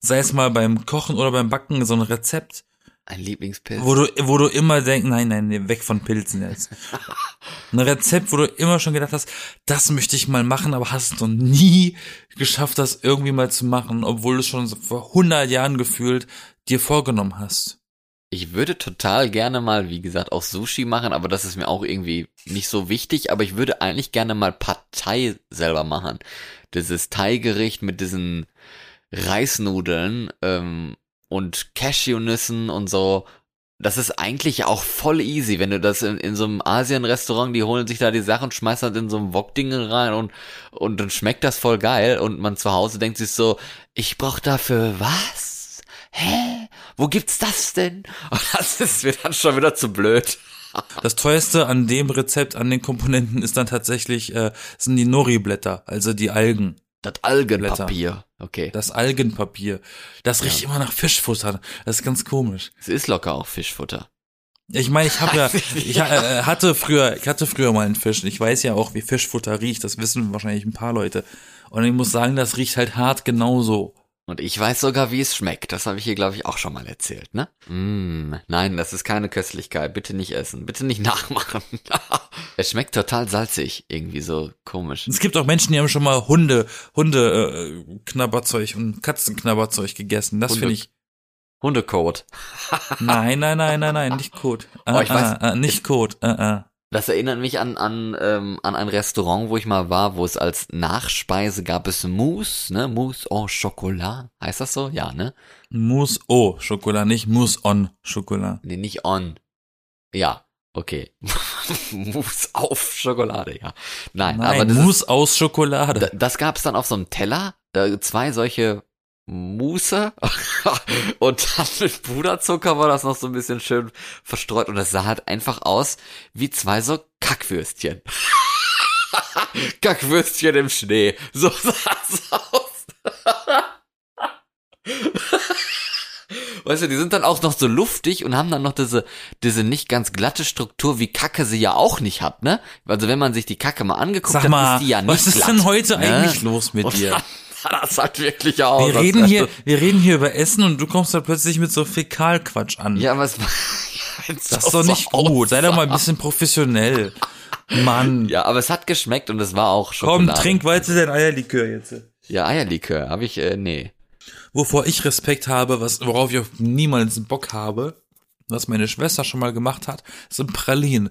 sei es mal beim Kochen oder beim Backen, so ein Rezept,
Ein Lieblingspilz.
wo du, wo du immer denkst, nein, nein, weg von Pilzen jetzt. Ein Rezept, wo du immer schon gedacht hast, das möchte ich mal machen, aber hast noch nie geschafft, das irgendwie mal zu machen, obwohl du es schon vor 100 Jahren gefühlt dir vorgenommen hast.
Ich würde total gerne mal, wie gesagt, auch Sushi machen, aber das ist mir auch irgendwie nicht so wichtig. Aber ich würde eigentlich gerne mal Pad Thai selber machen. Dieses Thai-Gericht mit diesen Reisnudeln ähm, und Cashewnüssen und so. Das ist eigentlich auch voll easy, wenn du das in, in so einem Asien-Restaurant, die holen sich da die Sachen, schmeißen das in so ein Wok-Ding rein und, und dann schmeckt das voll geil und man zu Hause denkt sich so, ich brauch dafür was? Hä? Wo gibt's das denn? Und das ist mir dann schon wieder zu blöd.
Das teuerste an dem Rezept, an den Komponenten ist dann tatsächlich, äh, sind die Nori-Blätter, also die Algen.
Das Algenpapier. Okay.
Das Algenpapier. Das riecht immer nach Fischfutter. Das ist ganz komisch.
Es ist locker auch Fischfutter.
Ich meine, ich habe ja, ich äh, hatte früher, ich hatte früher mal einen Fisch. Ich weiß ja auch, wie Fischfutter riecht. Das wissen wahrscheinlich ein paar Leute. Und ich muss sagen, das riecht halt hart genauso.
Und ich weiß sogar, wie es schmeckt. Das habe ich hier, glaube ich, auch schon mal erzählt, ne? Mm, nein, das ist keine Köstlichkeit. Bitte nicht essen. Bitte nicht nachmachen. es schmeckt total salzig. Irgendwie so komisch.
Es gibt auch Menschen, die haben schon mal Hunde, Hunde äh, Knabberzeug und Katzenknabberzeug gegessen. Das finde ich.
Hundekot.
Nein, nein, nein, nein, nein, nicht Kot. Äh,
Oh, ich weiß-
äh, äh, nicht Kot. Äh, äh.
Das erinnert mich an, an, ähm, an ein Restaurant, wo ich mal war, wo es als Nachspeise gab es Mousse, ne? Mousse au Chocolat. Heißt das so? Ja, ne?
Mousse au Schokolade, nicht Mousse on Schokolade.
Nee, nicht on. Ja, okay. Mousse auf Schokolade, ja. Nein, aber
Nein,
das,
Mousse aus Schokolade.
ist, das gab's dann auf so einem Teller, zwei solche Mousse und dann mit Puderzucker war das noch so ein bisschen schön verstreut und das sah halt einfach aus wie zwei so Kackwürstchen. Kackwürstchen im Schnee. So sah's aus. Weißt du, die sind dann auch noch so luftig und haben dann noch diese, diese nicht ganz glatte Struktur, wie Kacke sie ja auch nicht hat, ne? Also wenn man sich die Kacke mal angeguckt
Sag
hat,
mal,
ist die ja nicht
was ist
glatt,
denn heute
ne?
eigentlich los mit
Und
dir?
Sah das halt wirklich aus.
Wir reden
wär's
hier,
so-
wir reden hier über Essen und du kommst da plötzlich mit so Fäkalquatsch an.
Ja, es
das ist doch nicht gut. Sei doch mal ein bisschen professionell. Mann.
Ja, aber es hat geschmeckt und es war auch
Komm,
Schokolade.
trink weiter dein Eierlikör jetzt.
Ja, Eierlikör, habe ich, äh, nee.
Wovor ich Respekt habe, was, worauf ich auch niemals Bock habe, was meine Schwester schon mal gemacht hat, sind Pralinen.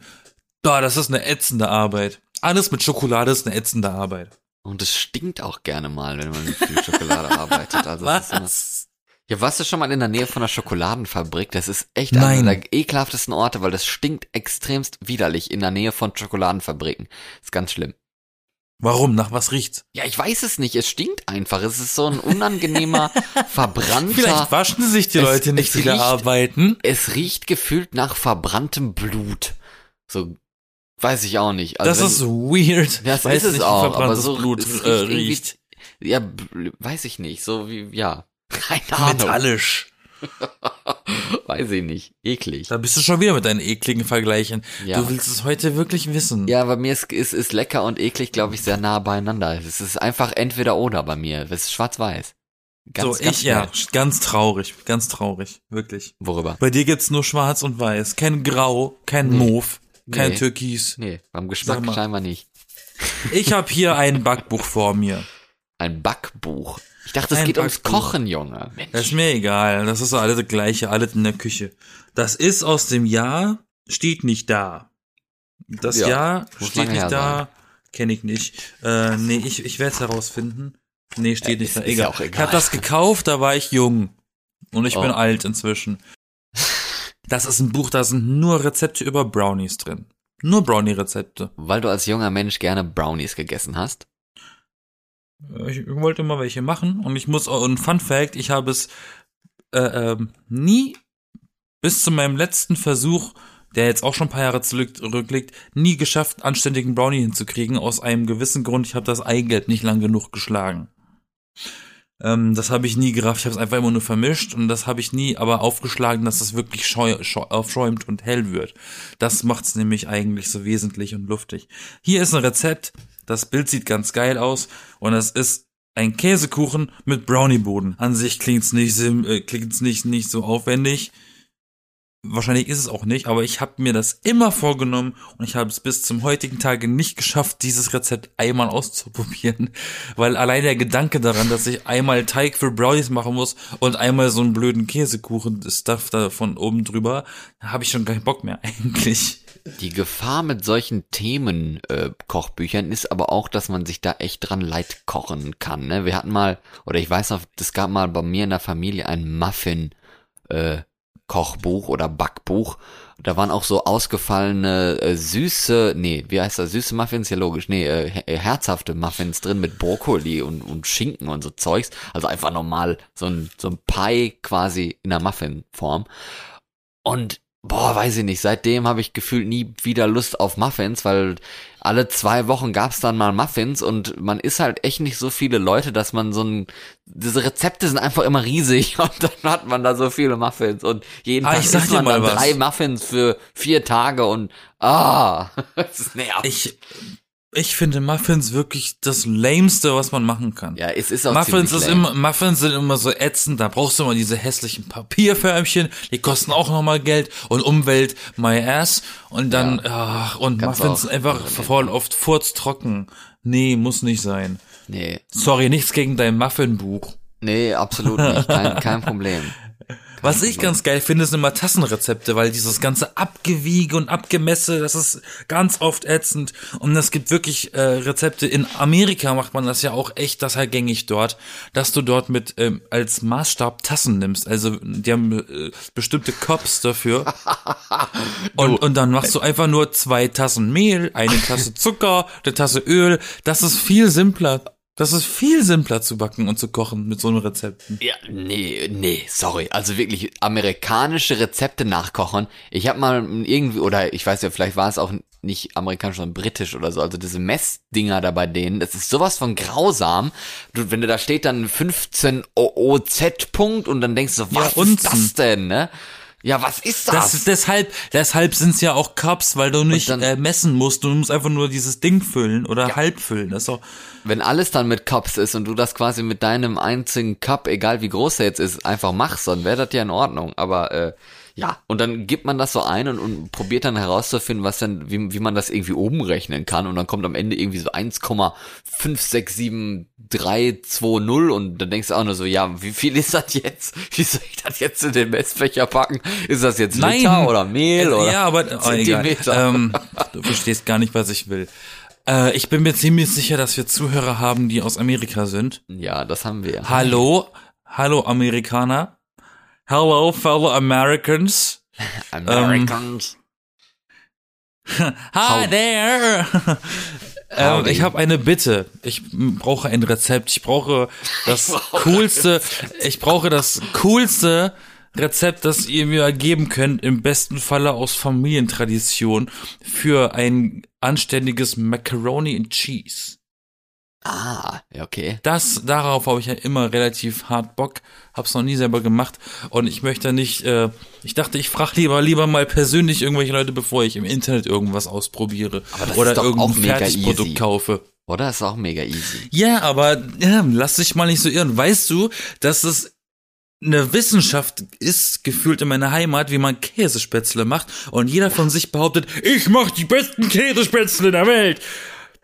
Da, das ist eine ätzende Arbeit. Alles mit Schokolade ist eine ätzende Arbeit.
Und es stinkt auch gerne mal, wenn man mit viel Schokolade arbeitet. Also ist immer,
Was?
ja, warst du schon mal in der Nähe von einer Schokoladenfabrik? Das ist echt
Nein.
einer der ekelhaftesten Orte, weil das stinkt extremst widerlich in der Nähe von Schokoladenfabriken. ist ganz schlimm.
Warum? Nach was riecht's?
Ja, ich weiß es nicht. Es stinkt einfach. Es ist so ein unangenehmer, verbrannter.
Vielleicht waschen sich die
Es-
Leute nicht,
es
die da arbeiten.
es riecht gefühlt nach verbranntem Blut. So, weiß ich auch nicht. Also
Das
wenn-
ist weird.
Das
Weiß
ist es
nicht,
auch, aber so
Blut äh, riecht.
Ja, weiß ich nicht. So wie, ja. Keine Ahnung.
Metallisch.
Weiß ich nicht. Eklig.
Da bist du schon wieder mit deinen ekligen Vergleichen.
Ja.
Du willst es heute wirklich wissen.
Ja, bei mir ist, ist, ist lecker und eklig, glaube ich, sehr nah beieinander. Es ist einfach entweder oder bei mir. Es ist schwarz-weiß. Ganz,
so,
ganz
ich, ja,
schnell.
ganz traurig, ganz traurig, wirklich.
Worüber?
Bei dir gibt's nur schwarz und weiß, kein Grau, kein
Nee.
Mauve, kein
Nee.
Türkis.
Nee, beim Geschmack
mal.
scheinbar nicht.
Ich habe hier ein Backbuch vor mir.
ein Backbuch. Ich dachte, es
Ein
geht ums
Backbuch.
Kochen, Junge. Mensch.
Das ist mir egal. Das ist alles das gleiche, alles in der Küche. Das ist aus dem Jahr, steht nicht da. Das
Ja,
Jahr steht nicht da, kenne ich nicht. Äh, nee, ich, ich werde es herausfinden. Nee, steht
Ja,
nicht
ist-
da.
ist
Egal.
ja auch egal.
Ich habe das gekauft, da war ich jung. Und ich bin
Oh.
alt inzwischen. Das ist ein Buch, da sind nur Rezepte über Brownies drin. Nur Brownie-Rezepte.
Weil du als junger Mensch gerne Brownies gegessen hast.
Ich wollte mal welche machen und ich muss, und Fun Fact, ich habe es äh, ähm, nie bis zu meinem letzten Versuch, der jetzt auch schon ein paar Jahre zurück- zurückliegt, nie geschafft, einen anständigen Brownie hinzukriegen, aus einem gewissen Grund, ich habe das Eigelb nicht lang genug geschlagen. Ähm, das habe ich nie gerafft, ich habe es einfach immer nur vermischt und das habe ich nie aber aufgeschlagen, dass es wirklich scheu, scheu, aufschäumt und hell wird. Das macht's nämlich eigentlich so wesentlich und luftig. Hier ist ein Rezept, das Bild sieht ganz geil aus und es ist ein Käsekuchen mit Brownieboden. An sich klingt's nicht, äh, nicht, nicht so aufwendig. Wahrscheinlich ist es auch nicht, aber ich habe mir das immer vorgenommen und ich habe es bis zum heutigen Tage nicht geschafft, dieses Rezept einmal auszuprobieren, weil allein der Gedanke daran, dass ich einmal Teig für Brownies machen muss und einmal so einen blöden Käsekuchen-Stuff da von oben drüber, habe ich schon keinen Bock mehr eigentlich.
Die Gefahr mit solchen Themen äh, ist aber auch, dass man sich da echt dran leid kochen kann. Ne? Wir hatten mal, oder ich weiß noch, es gab mal bei mir in der Familie ein Muffin äh, Kochbuch oder Backbuch. Da waren auch so ausgefallene äh, süße, nee, wie heißt das? Süße Muffins, ja logisch, nee, äh, äh, herzhafte Muffins drin mit Brokkoli und, und Schinken und so Zeugs. Also einfach normal so ein, so ein Pie quasi in der Muffinform. Und boah, weiß ich nicht, seitdem habe ich gefühlt nie wieder Lust auf Muffins, weil alle zwei Wochen gab's dann mal Muffins und man ist halt echt nicht so viele Leute, dass man so ein, diese Rezepte sind einfach immer riesig und dann hat man da so viele Muffins und jeden
Ah,
Tag isst man dann
was.
drei Muffins für vier Tage und ah, das nervt.
Ich, ich finde Muffins wirklich das lameste, was man machen kann.
ja, es ist auch
Muffins ist
lame.
immer, Muffins sind immer so ätzend, da brauchst du immer diese hässlichen Papierförmchen, die kosten auch nochmal Geld und Umwelt, my ass, und dann, ach, und
Kannst
Muffins sind einfach
übernehmen.
voll oft furztrocken. Nee, muss nicht sein.
Nee,
Sorry, nichts gegen dein Muffinbuch.
nee, absolut nicht, kein, kein Problem.
Was ich ganz geil finde, sind immer Tassenrezepte, weil dieses ganze Abgewiege und Abgemesse, das ist ganz oft ätzend. Und es gibt wirklich äh, Rezepte. In Amerika macht man das ja auch echt, das halt gängig dort, dass du dort mit ähm, als Maßstab Tassen nimmst. Also die haben äh, bestimmte Cups dafür. und, und dann machst du einfach nur zwei Tassen Mehl, eine Tasse Zucker, eine Tasse Öl. Das ist viel simpler. Das ist viel simpler zu backen und zu kochen mit so einem Rezepten.
Ja, nee, nee, sorry. Also wirklich amerikanische Rezepte nachkochen. Ich habe mal irgendwie, oder ich weiß ja, vielleicht war es auch nicht amerikanisch, sondern britisch oder so. Also diese Messdinger da bei denen, das ist sowas von grausam. Du, wenn du da steht dann 15 OOZ Punkt und dann denkst du, was ist
Unzen.
das denn, ne? Ja, was ist das?
Das, deshalb, deshalb sind's ja auch Cups, weil du nicht
dann-
äh, messen musst. Du musst einfach nur dieses Ding füllen oder halb füllen. Das ist doch,
wenn alles dann mit Cups ist und du das quasi mit deinem einzigen Cup, egal wie groß er jetzt ist, einfach machst, dann wäre das ja in Ordnung. Aber äh, ja, und dann gibt man das so ein und, und probiert dann herauszufinden, was denn, wie, wie man das irgendwie oben rechnen kann. Und dann kommt am Ende irgendwie so 1,5672320 und dann denkst du auch nur so, ja, wie viel ist das jetzt? Wie soll ich das jetzt in den Messbecher packen? Ist das jetzt
Nein.
Liter oder Mehl oder
ja, aber oh? Ähm, du verstehst gar nicht, was ich will. Äh, ich bin mir ziemlich sicher, dass wir Zuhörer haben, die aus Amerika sind.
ja, das haben wir.
Hallo, hallo Amerikaner. Hello, fellow Americans.
Americans.
Hi
How-
there. ähm, ich habe eine Bitte. Ich brauche ein Rezept. Ich brauche das coolste. Ich brauche das coolste Rezept, das ihr mir geben könnt. Im besten Falle aus Familientradition für ein anständiges Macaroni and Cheese.
Ah, okay.
Das, darauf habe ich ja immer relativ hart Bock, hab's noch nie selber gemacht und ich möchte nicht, äh, ich dachte, ich frage lieber, lieber mal persönlich irgendwelche Leute, bevor ich im Internet irgendwas ausprobiere oder irgendein Fertigprodukt
easy.
kaufe.
Oder? Ist auch mega easy.
Ja, aber ja, lass dich mal nicht so irren. Weißt du, dass es eine Wissenschaft ist, gefühlt in meiner Heimat, wie man Käsespätzle macht und jeder von sich behauptet, ich mach die besten Käsespätzle der Welt.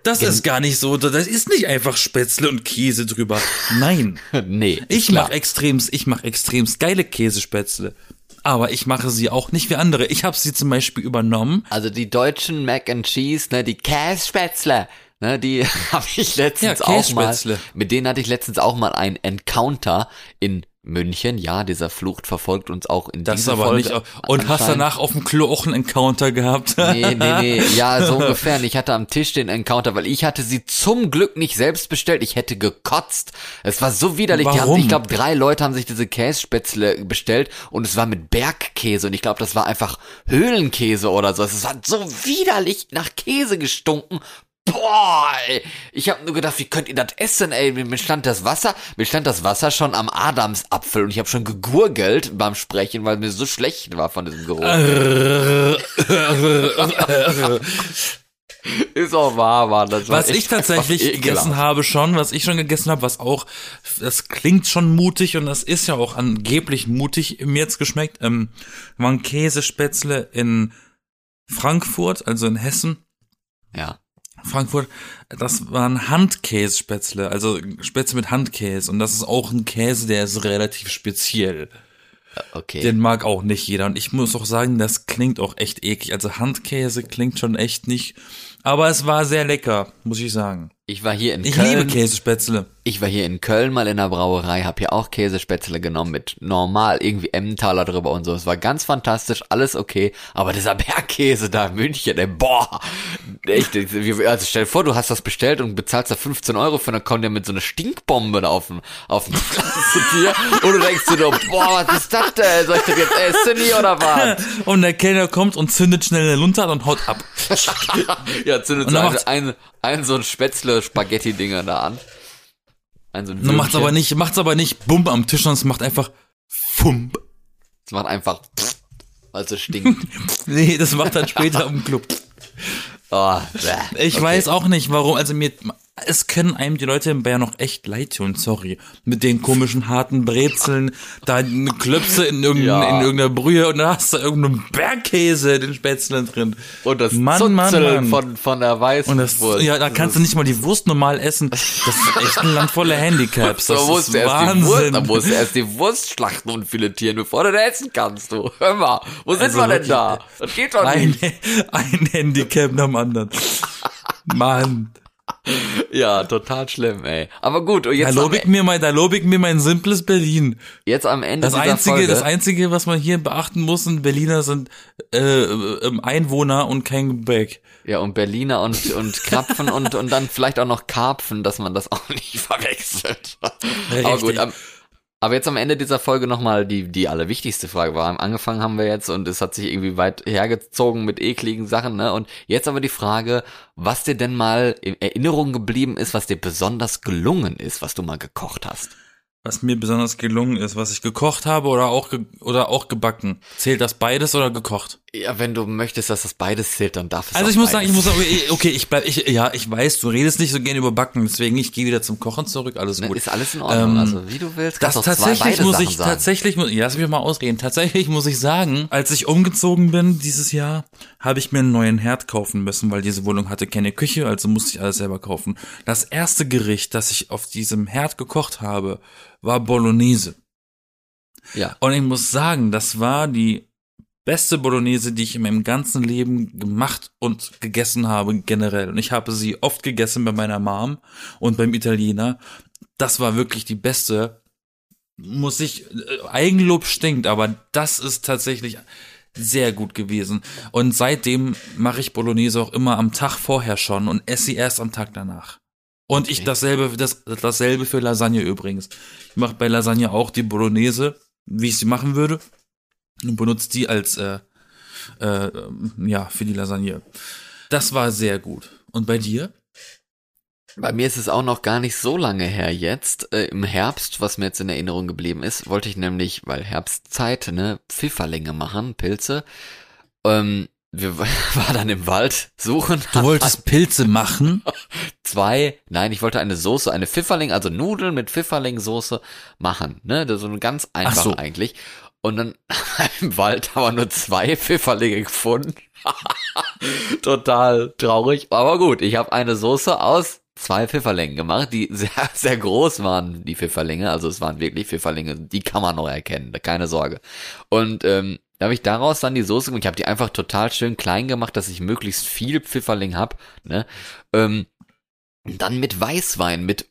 Das ist gar nicht so. Das ist nicht einfach Spätzle und Käse drüber. Nein.
nee.
Ich mach extremst, ich mach extremst geile Käsespätzle. Aber ich mache sie auch nicht wie andere. Ich habe sie zum Beispiel übernommen.
Also die deutschen Mac and Cheese, ne, die Kässpätzle, ne, die habe ich letztens
Ja,
auch mal. Mit denen hatte ich letztens auch mal ein Encounter in München. Ja, dieser Flucht verfolgt uns auch in
Das
dieser
aber
Folge.
nicht. Und hast danach auf dem Klo auch einen Encounter gehabt.
Nee, nee, nee, ja, so ungefähr. Und Ich hatte am Tisch den Encounter, weil ich hatte sie zum Glück nicht selbst bestellt. Ich hätte gekotzt. Es war so widerlich. Die haben,
Warum?
ich glaube, drei Leute haben sich diese Kässpätzle bestellt und es war mit Bergkäse und ich glaube, das war einfach Höhlenkäse oder so. Es hat so widerlich nach Käse gestunken. Boah, ey. Ich habe nur gedacht, wie könnt ihr das essen, ey? Mir stand das Wasser, mir stand das Wasser schon am Adamsapfel und ich habe schon gegurgelt beim Sprechen, weil mir so schlecht war von diesem Geruch. Ist auch wahr, Mann. Das
Was ich tatsächlich gegessen habe schon, was ich schon gegessen habe, was auch, das klingt schon mutig und das ist ja auch angeblich mutig, mir jetzt geschmeckt, ähm, waren Käsespätzle in Frankfurt, also in Hessen.
Ja.
Frankfurt, das waren Handkäsespätzle, also Spätzle mit Handkäse und das ist auch ein Käse, der ist relativ speziell.
Okay.
Den mag auch nicht jeder und ich muss auch sagen, das klingt auch echt eklig. Also Handkäse klingt schon echt nicht, aber es war sehr lecker, muss ich sagen.
ich war hier in
Ich
Köln.
liebe Käsespätzle.
Ich war hier in Köln mal in der Brauerei, hab hier auch Käsespätzle genommen mit normal irgendwie Emmentaler drüber und so. Es war ganz fantastisch, alles okay. Aber dieser Bergkäse da in München, ey, boah, echt. Also stell dir vor, du hast das bestellt und bezahlst da 15 Euro für, dann kommt der mit so einer Stinkbombe da auf den, auf Platz zu dir und du denkst dir nur, boah, was ist das denn? Soll ich das jetzt essen hier oder was?
Und der Kellner kommt und zündet schnell eine Lunte an und haut ab.
ja, zündet so ein, ein, ein so ein Spätzle-Spaghetti-Dinger da an. Ein so ein
Dann macht's
Würmchen.
aber nicht, macht's aber nicht Bump am Tisch, sondern es macht einfach Fump.
Es macht einfach, weil es so stinkt.
Nee, das macht dann später im Club.
Oh.
Ich
Okay.
weiß auch nicht, warum. Also mir, es können einem die Leute in Bayern noch echt leid tun, sorry. Mit den komischen harten Brezeln, da eine Klöpse in, irgendein,
Ja.
in irgendeiner Brühe und da hast du irgendeinen Bergkäse in den Spätzlen drin.
Und das
Mann, Mann,
Zutzel
Mann.
Von, von der weißen
Und das,
Wurst.
ja, da kannst du nicht mal die Wurst normal essen. Das ist echt ein Land voller Handicaps. Das
musst
ist
du erst die Wurst,
Wahnsinn.
dann musst du erst die Wurst schlachten und filetieren, bevor du das essen kannst, du. Hör mal, wo sind
Also
wir denn da? Das geht doch
Ein,
nicht.
ein Handicap nach dem anderen. Mann.
Ja, total schlimm, ey. Aber gut, und
Da
jetzt, am,
lobe ich mir mein, da lobe ich mir mein simples Berlin.
jetzt am Ende
Das einzige,
Folge.
das einzige, was man hier beachten muss in Berliner sind äh, ähm, Einwohner und kein Gebäck.
ja, und Berliner und, und Krapfen und, und dann vielleicht auch noch Karpfen, dass man das auch nicht verwechselt. Aber
Richtig.
gut, am, aber jetzt am Ende dieser Folge nochmal die, die allerwichtigste Frage war. Angefangen haben wir jetzt und es hat sich irgendwie weit hergezogen mit ekligen Sachen, ne? Und jetzt aber die Frage, was dir denn mal in Erinnerung geblieben ist, was dir besonders gelungen ist, was du mal gekocht hast.
Was mir besonders gelungen ist, was ich gekocht habe oder auch ge oder auch gebacken. Zählt das beides oder gekocht?
Ja, wenn du möchtest, dass das beides zählt, dann darf es
Also ich muss sagen, ich muss sagen, okay, ich bleib, ich, ja, ich weiß, du redest nicht so gerne über Backen, deswegen ich gehe wieder zum Kochen zurück, alles
Ne,
gut.
Ist alles in Ordnung,
Ähm,
also wie du willst,
Das
auch zwei,
tatsächlich
beide
muss
Sachen
ich,
sagen.
tatsächlich, muss, ja, lass mich mal ausreden. Tatsächlich muss ich sagen, als ich umgezogen bin dieses Jahr, habe ich mir einen neuen Herd kaufen müssen, weil diese Wohnung hatte keine Küche, also musste ich alles selber kaufen. Das erste Gericht, das ich auf diesem Herd gekocht habe, war Bolognese.
Ja,
Und ich muss sagen, das war die beste Bolognese, die ich in meinem ganzen Leben gemacht und gegessen habe generell. Und ich habe sie oft gegessen bei meiner Mom und beim Italiener. Das war wirklich die beste. Muss ich, äh, Eigenlob stinkt, aber das ist tatsächlich sehr gut gewesen. Und seitdem mache ich Bolognese auch immer am Tag vorher schon und esse sie erst am Tag danach. Und ich dasselbe, das, dasselbe für Lasagne übrigens. Ich mache bei Lasagne auch die Bolognese, wie ich sie machen würde. Und benutze die als, äh, äh, ja, für die Lasagne. Das war sehr gut. Und bei dir?
Bei mir ist es auch noch gar nicht so lange her jetzt. Äh, Im Herbst, was mir jetzt in Erinnerung geblieben ist, wollte ich nämlich, weil Herbstzeit, ne, Pfifferlinge machen, Pilze. Ähm, wir war dann im Wald suchen.
Du wolltest Pilze machen?
zwei, nein, ich wollte eine Soße, eine Pfifferling, also Nudeln mit Pfifferling-Soße machen, ne, das ist so eine ganz einfach
so.
eigentlich. Und dann im Wald haben wir nur zwei Pfifferlinge gefunden. Total traurig. Aber gut, ich habe eine Soße aus zwei Pfifferlingen gemacht, die sehr, sehr groß waren, die Pfifferlinge. Also es waren wirklich Pfifferlinge, die kann man noch erkennen, keine Sorge. Und ähm, da habe ich daraus dann die Soße gemacht. Ich habe die einfach total schön klein gemacht, dass ich möglichst viel Pfifferling hab. Ne? Ähm, dann mit Weißwein, mit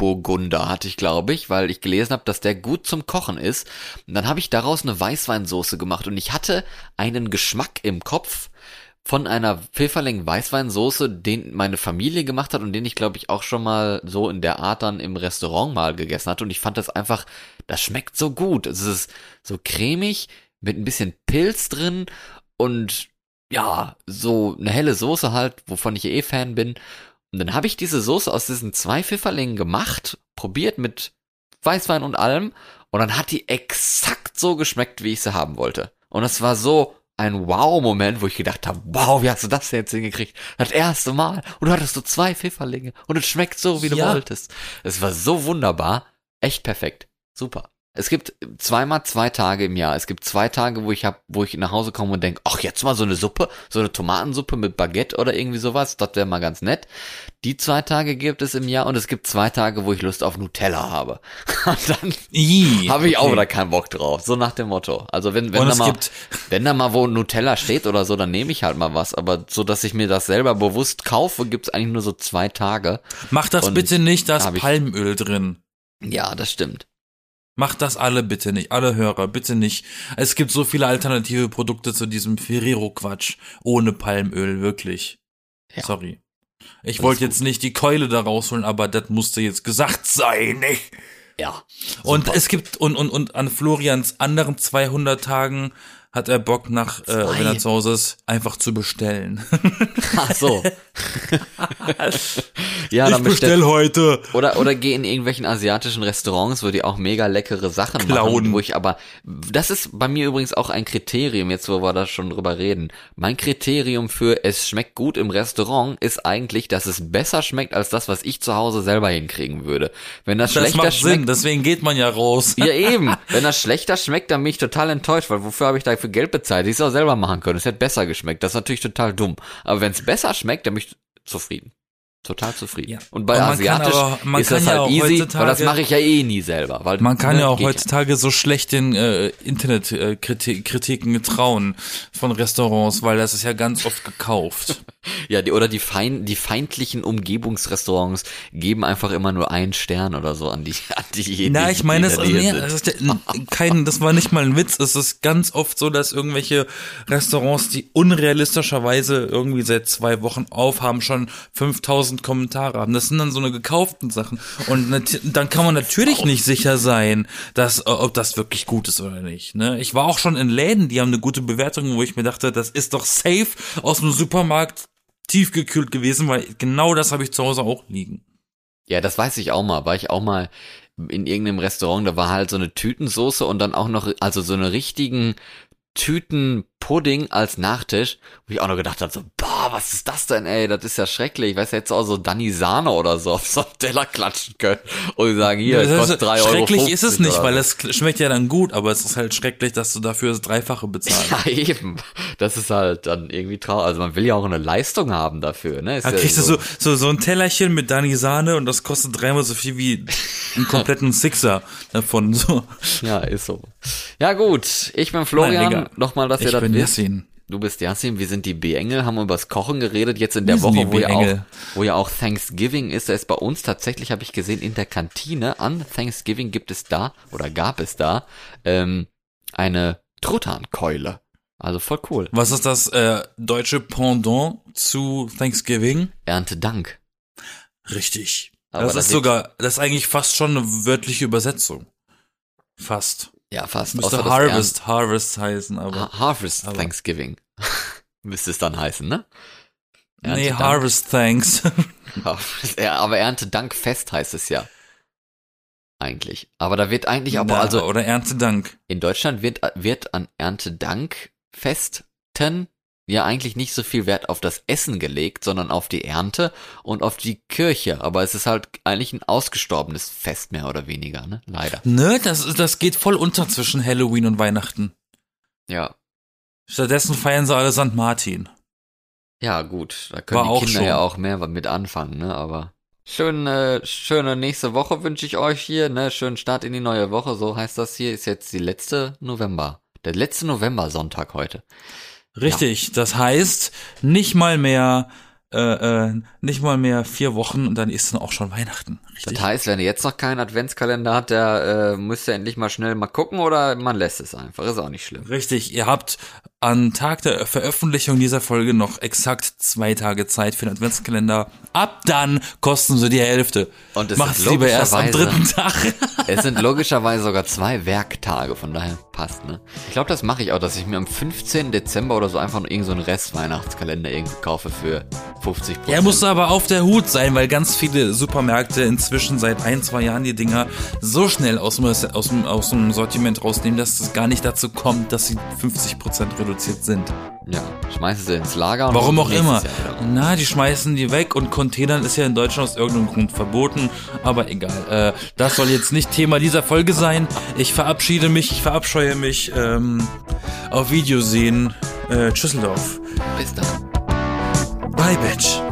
Weißburgunder hatte ich, glaube ich, weil ich gelesen habe, dass der gut zum Kochen ist. Und dann habe ich daraus eine Weißweinsoße gemacht und ich hatte einen Geschmack im Kopf von einer Pfifferling Weißweinsoße, den meine Familie gemacht hat und den ich, glaube ich, auch schon mal so in der Art dann im Restaurant mal gegessen hatte. Und ich fand das einfach, das schmeckt so gut. Es ist so cremig mit ein bisschen Pilz drin und ja, so eine helle Soße halt, wovon ich eh Fan bin. Und dann habe ich diese Soße aus diesen zwei Pfifferlingen gemacht, probiert mit Weißwein und allem. Und dann hat die exakt so geschmeckt, wie ich sie haben wollte. Und es war so ein Wow-Moment, wo ich gedacht habe, wow, wie hast du das jetzt hingekriegt? Das erste Mal. Und du hattest so zwei Pfifferlinge. Und es schmeckt so, wie du
Ja.
wolltest. Es war so wunderbar. Echt perfekt. Super. Es gibt zweimal zwei Tage im Jahr. Es gibt zwei Tage, wo ich hab, wo ich nach Hause komme und denke, ach, jetzt mal so eine Suppe, so eine Tomatensuppe mit Baguette oder irgendwie sowas, das wäre mal ganz nett. Die zwei Tage gibt es im Jahr und es gibt zwei Tage, wo ich Lust auf Nutella habe. Und dann habe ich auch
okay.
wieder keinen Bock drauf. So nach dem Motto. Also wenn, wenn
Und
da
es
mal,
gibt-
wenn da mal wo Nutella steht oder so, dann nehme ich halt mal was. Aber so, dass ich mir das selber bewusst kaufe, gibt's eigentlich nur so zwei Tage.
Mach das
Und
bitte nicht, da ist Palmöl drin.
Ja, das stimmt.
Macht das alle bitte nicht, alle Hörer, bitte nicht. Es gibt so viele alternative Produkte zu diesem Ferrero-Quatsch. Ohne Palmöl, wirklich.
Ja.
Sorry. Ich wollte jetzt nicht die Keule da rausholen, aber das musste jetzt gesagt sein. nicht?
Ja.
Und
Super.
es gibt, und, und, und an Florians anderen 200 Tagen hat er Bock nach, äh, wenn er zu Hause ist, einfach zu bestellen.
Ach so. ja,
ich
dann bestell,
bestell heute.
oder, oder geh in irgendwelchen asiatischen Restaurants, wo die auch mega leckere Sachen
Klauen.
machen, wo ich aber, das ist bei mir übrigens auch ein Kriterium, jetzt wo wir da schon drüber reden. Mein Kriterium für es schmeckt gut im Restaurant ist eigentlich, dass es besser schmeckt als das, was ich zu Hause selber hinkriegen würde. Wenn das,
Das
schlechter
macht
schmeckt,
Sinn, deswegen geht man ja raus.
ja eben, wenn das schlechter schmeckt, dann bin ich total enttäuscht, weil wofür habe ich dafür Geld bezahlt? Ich es auch selber machen können. Es hätte besser geschmeckt. Das ist natürlich total dumm. Aber wenn es besser schmeckt, dann bin ich zufrieden. Total zufrieden.
Ja.
Und bei
Und
Asiatisch
aber-
ist das
ja
halt
auch
easy, weil das mache ich ja eh nie selber. Weil,
Man kann
ne,
ja auch heutzutage so schlechten äh, Internetkritiken trauen von Restaurants, weil das ist ja ganz oft gekauft.
Ja, die, oder die, fein, die feindlichen Umgebungsrestaurants geben einfach immer nur einen Stern oder so an die, an diejenigen.
Na, ich meine, das,
der
nee, das,
sind.
ist der, kein, das war nicht mal ein Witz. Es ist ganz oft so, dass irgendwelche Restaurants, die unrealistischerweise irgendwie seit zwei Wochen aufhaben, schon 5000 Kommentare haben. Das sind dann so eine gekauften Sachen. Und dann kann man natürlich nicht sicher sein, dass, äh, ob das wirklich gut ist oder nicht. Ne? Ich war auch schon in Läden, die haben eine gute Bewertung, wo ich mir dachte, das ist doch safe aus dem Supermarkt tiefgekühlt gewesen, weil genau das habe ich zu Hause auch liegen.
Ja, das weiß ich auch mal. War ich auch mal in irgendeinem Restaurant, da war halt so eine Tütensoße und dann auch noch, also so eine richtigen Tütenpudding als Nachtisch, wo ich auch noch gedacht habe, so, boah, was ist das denn, ey, das ist ja schrecklich. Ich weiß jetzt auch so Danny Sahne oder so auf so einen Teller klatschen können und sagen, hier,
Das
kostet
ist-
drei Euro.
Schrecklich ist es nicht, weil
so.
es schmeckt ja dann gut, aber es ist halt schrecklich, dass du dafür das Dreifache bezahlst.
Ja, eben. Das ist halt dann irgendwie traurig. Also man will ja auch eine Leistung haben dafür, ne? Ist
Da
ja
kriegst du so, so, so ein Tellerchen mit Dani Sahne und das kostet dreimal so viel wie einen kompletten Sixer davon. So.
Ja, ist so. Ja, gut. Ich bin Florian. Nochmal, dass ihr
Ich
das
bin
wisst.
Yassin.
Du bist Yasin, wir sind die B-Engel, haben über das Kochen geredet, jetzt in der
Wir
Woche, wo ja, auch, wo ja auch Thanksgiving ist, da ist bei uns tatsächlich, habe ich gesehen, in der Kantine an Thanksgiving gibt es da, oder gab es da, ähm, eine Truthahnkeule. Also voll cool.
Was ist das äh, deutsche Pendant zu Thanksgiving?
Erntedank.
Richtig.
Aber
das
da
ist sogar, das ist eigentlich fast schon eine wörtliche Übersetzung. Fast.
Ja, fast.
Müsste Harvest, Harvest heißen, aber.
Ha Harvest
aber-
Thanksgiving. Müsste es dann heißen, ne?
nee,
Erntedank.
Harvest Thanks.
Ja, aber Erntedankfest heißt es ja. Eigentlich. Aber da wird eigentlich aber,
Na,
also
oder Erntedank.
in Deutschland wird, wird an Erntedankfesten ja eigentlich nicht so viel Wert auf das Essen gelegt, sondern auf die Ernte und auf die Kirche. Aber es ist halt eigentlich ein ausgestorbenes Fest, mehr oder weniger, ne? Leider.
Ne, das, das geht voll unter zwischen Halloween und Weihnachten.
Ja.
Stattdessen feiern sie alle St. Martin.
Ja, gut, da können
War
die Kinder
schon.
ja auch mehr mit anfangen, ne, aber schöne, schöne nächste Woche wünsche ich euch hier, ne, schönen Start in die neue Woche, so heißt das hier, ist jetzt die letzte November, der letzte November-Sonntag heute.
Richtig, das heißt, nicht mal mehr, äh, äh, nicht mal mehr vier Wochen und dann ist dann auch schon Weihnachten. Richtig.
Das heißt, wenn ihr jetzt noch keinen Adventskalender hat, der äh, müsst ihr endlich mal schnell mal gucken oder man lässt es einfach, ist auch nicht schlimm.
Richtig, ihr habt an Tag der Veröffentlichung dieser Folge noch exakt zwei Tage Zeit für den Adventskalender. Ab dann kosten sie die Hälfte.
Und es
Macht
ist
es lieber erst am dritten Tag.
Es sind logischerweise sogar zwei Werktage, von daher passt, ne? Ich glaube, das mache ich auch, dass ich mir am 15. Dezember oder so einfach noch irgend so einen Rest-Weihnachtskalender irgendwie kaufe für 50
Er muss aber auf der Hut sein, weil ganz viele Supermärkte inzwischen seit ein, zwei Jahren die Dinger so schnell aus dem, aus dem, aus dem Sortiment rausnehmen, dass es gar nicht dazu kommt, dass sie 50% reduziert sind.
Ja, schmeißen sie ins Lager. und
Warum auch immer. Na, die schmeißen die weg und Containern ist ja in Deutschland aus irgendeinem Grund verboten, aber egal. Äh, das soll jetzt nicht Thema dieser Folge sein. Ich verabschiede mich, ich verabscheue mich. Ähm, auf Video sehen. Äh, Tschüsseldorf.
Bis dann.
Bye, Bitch.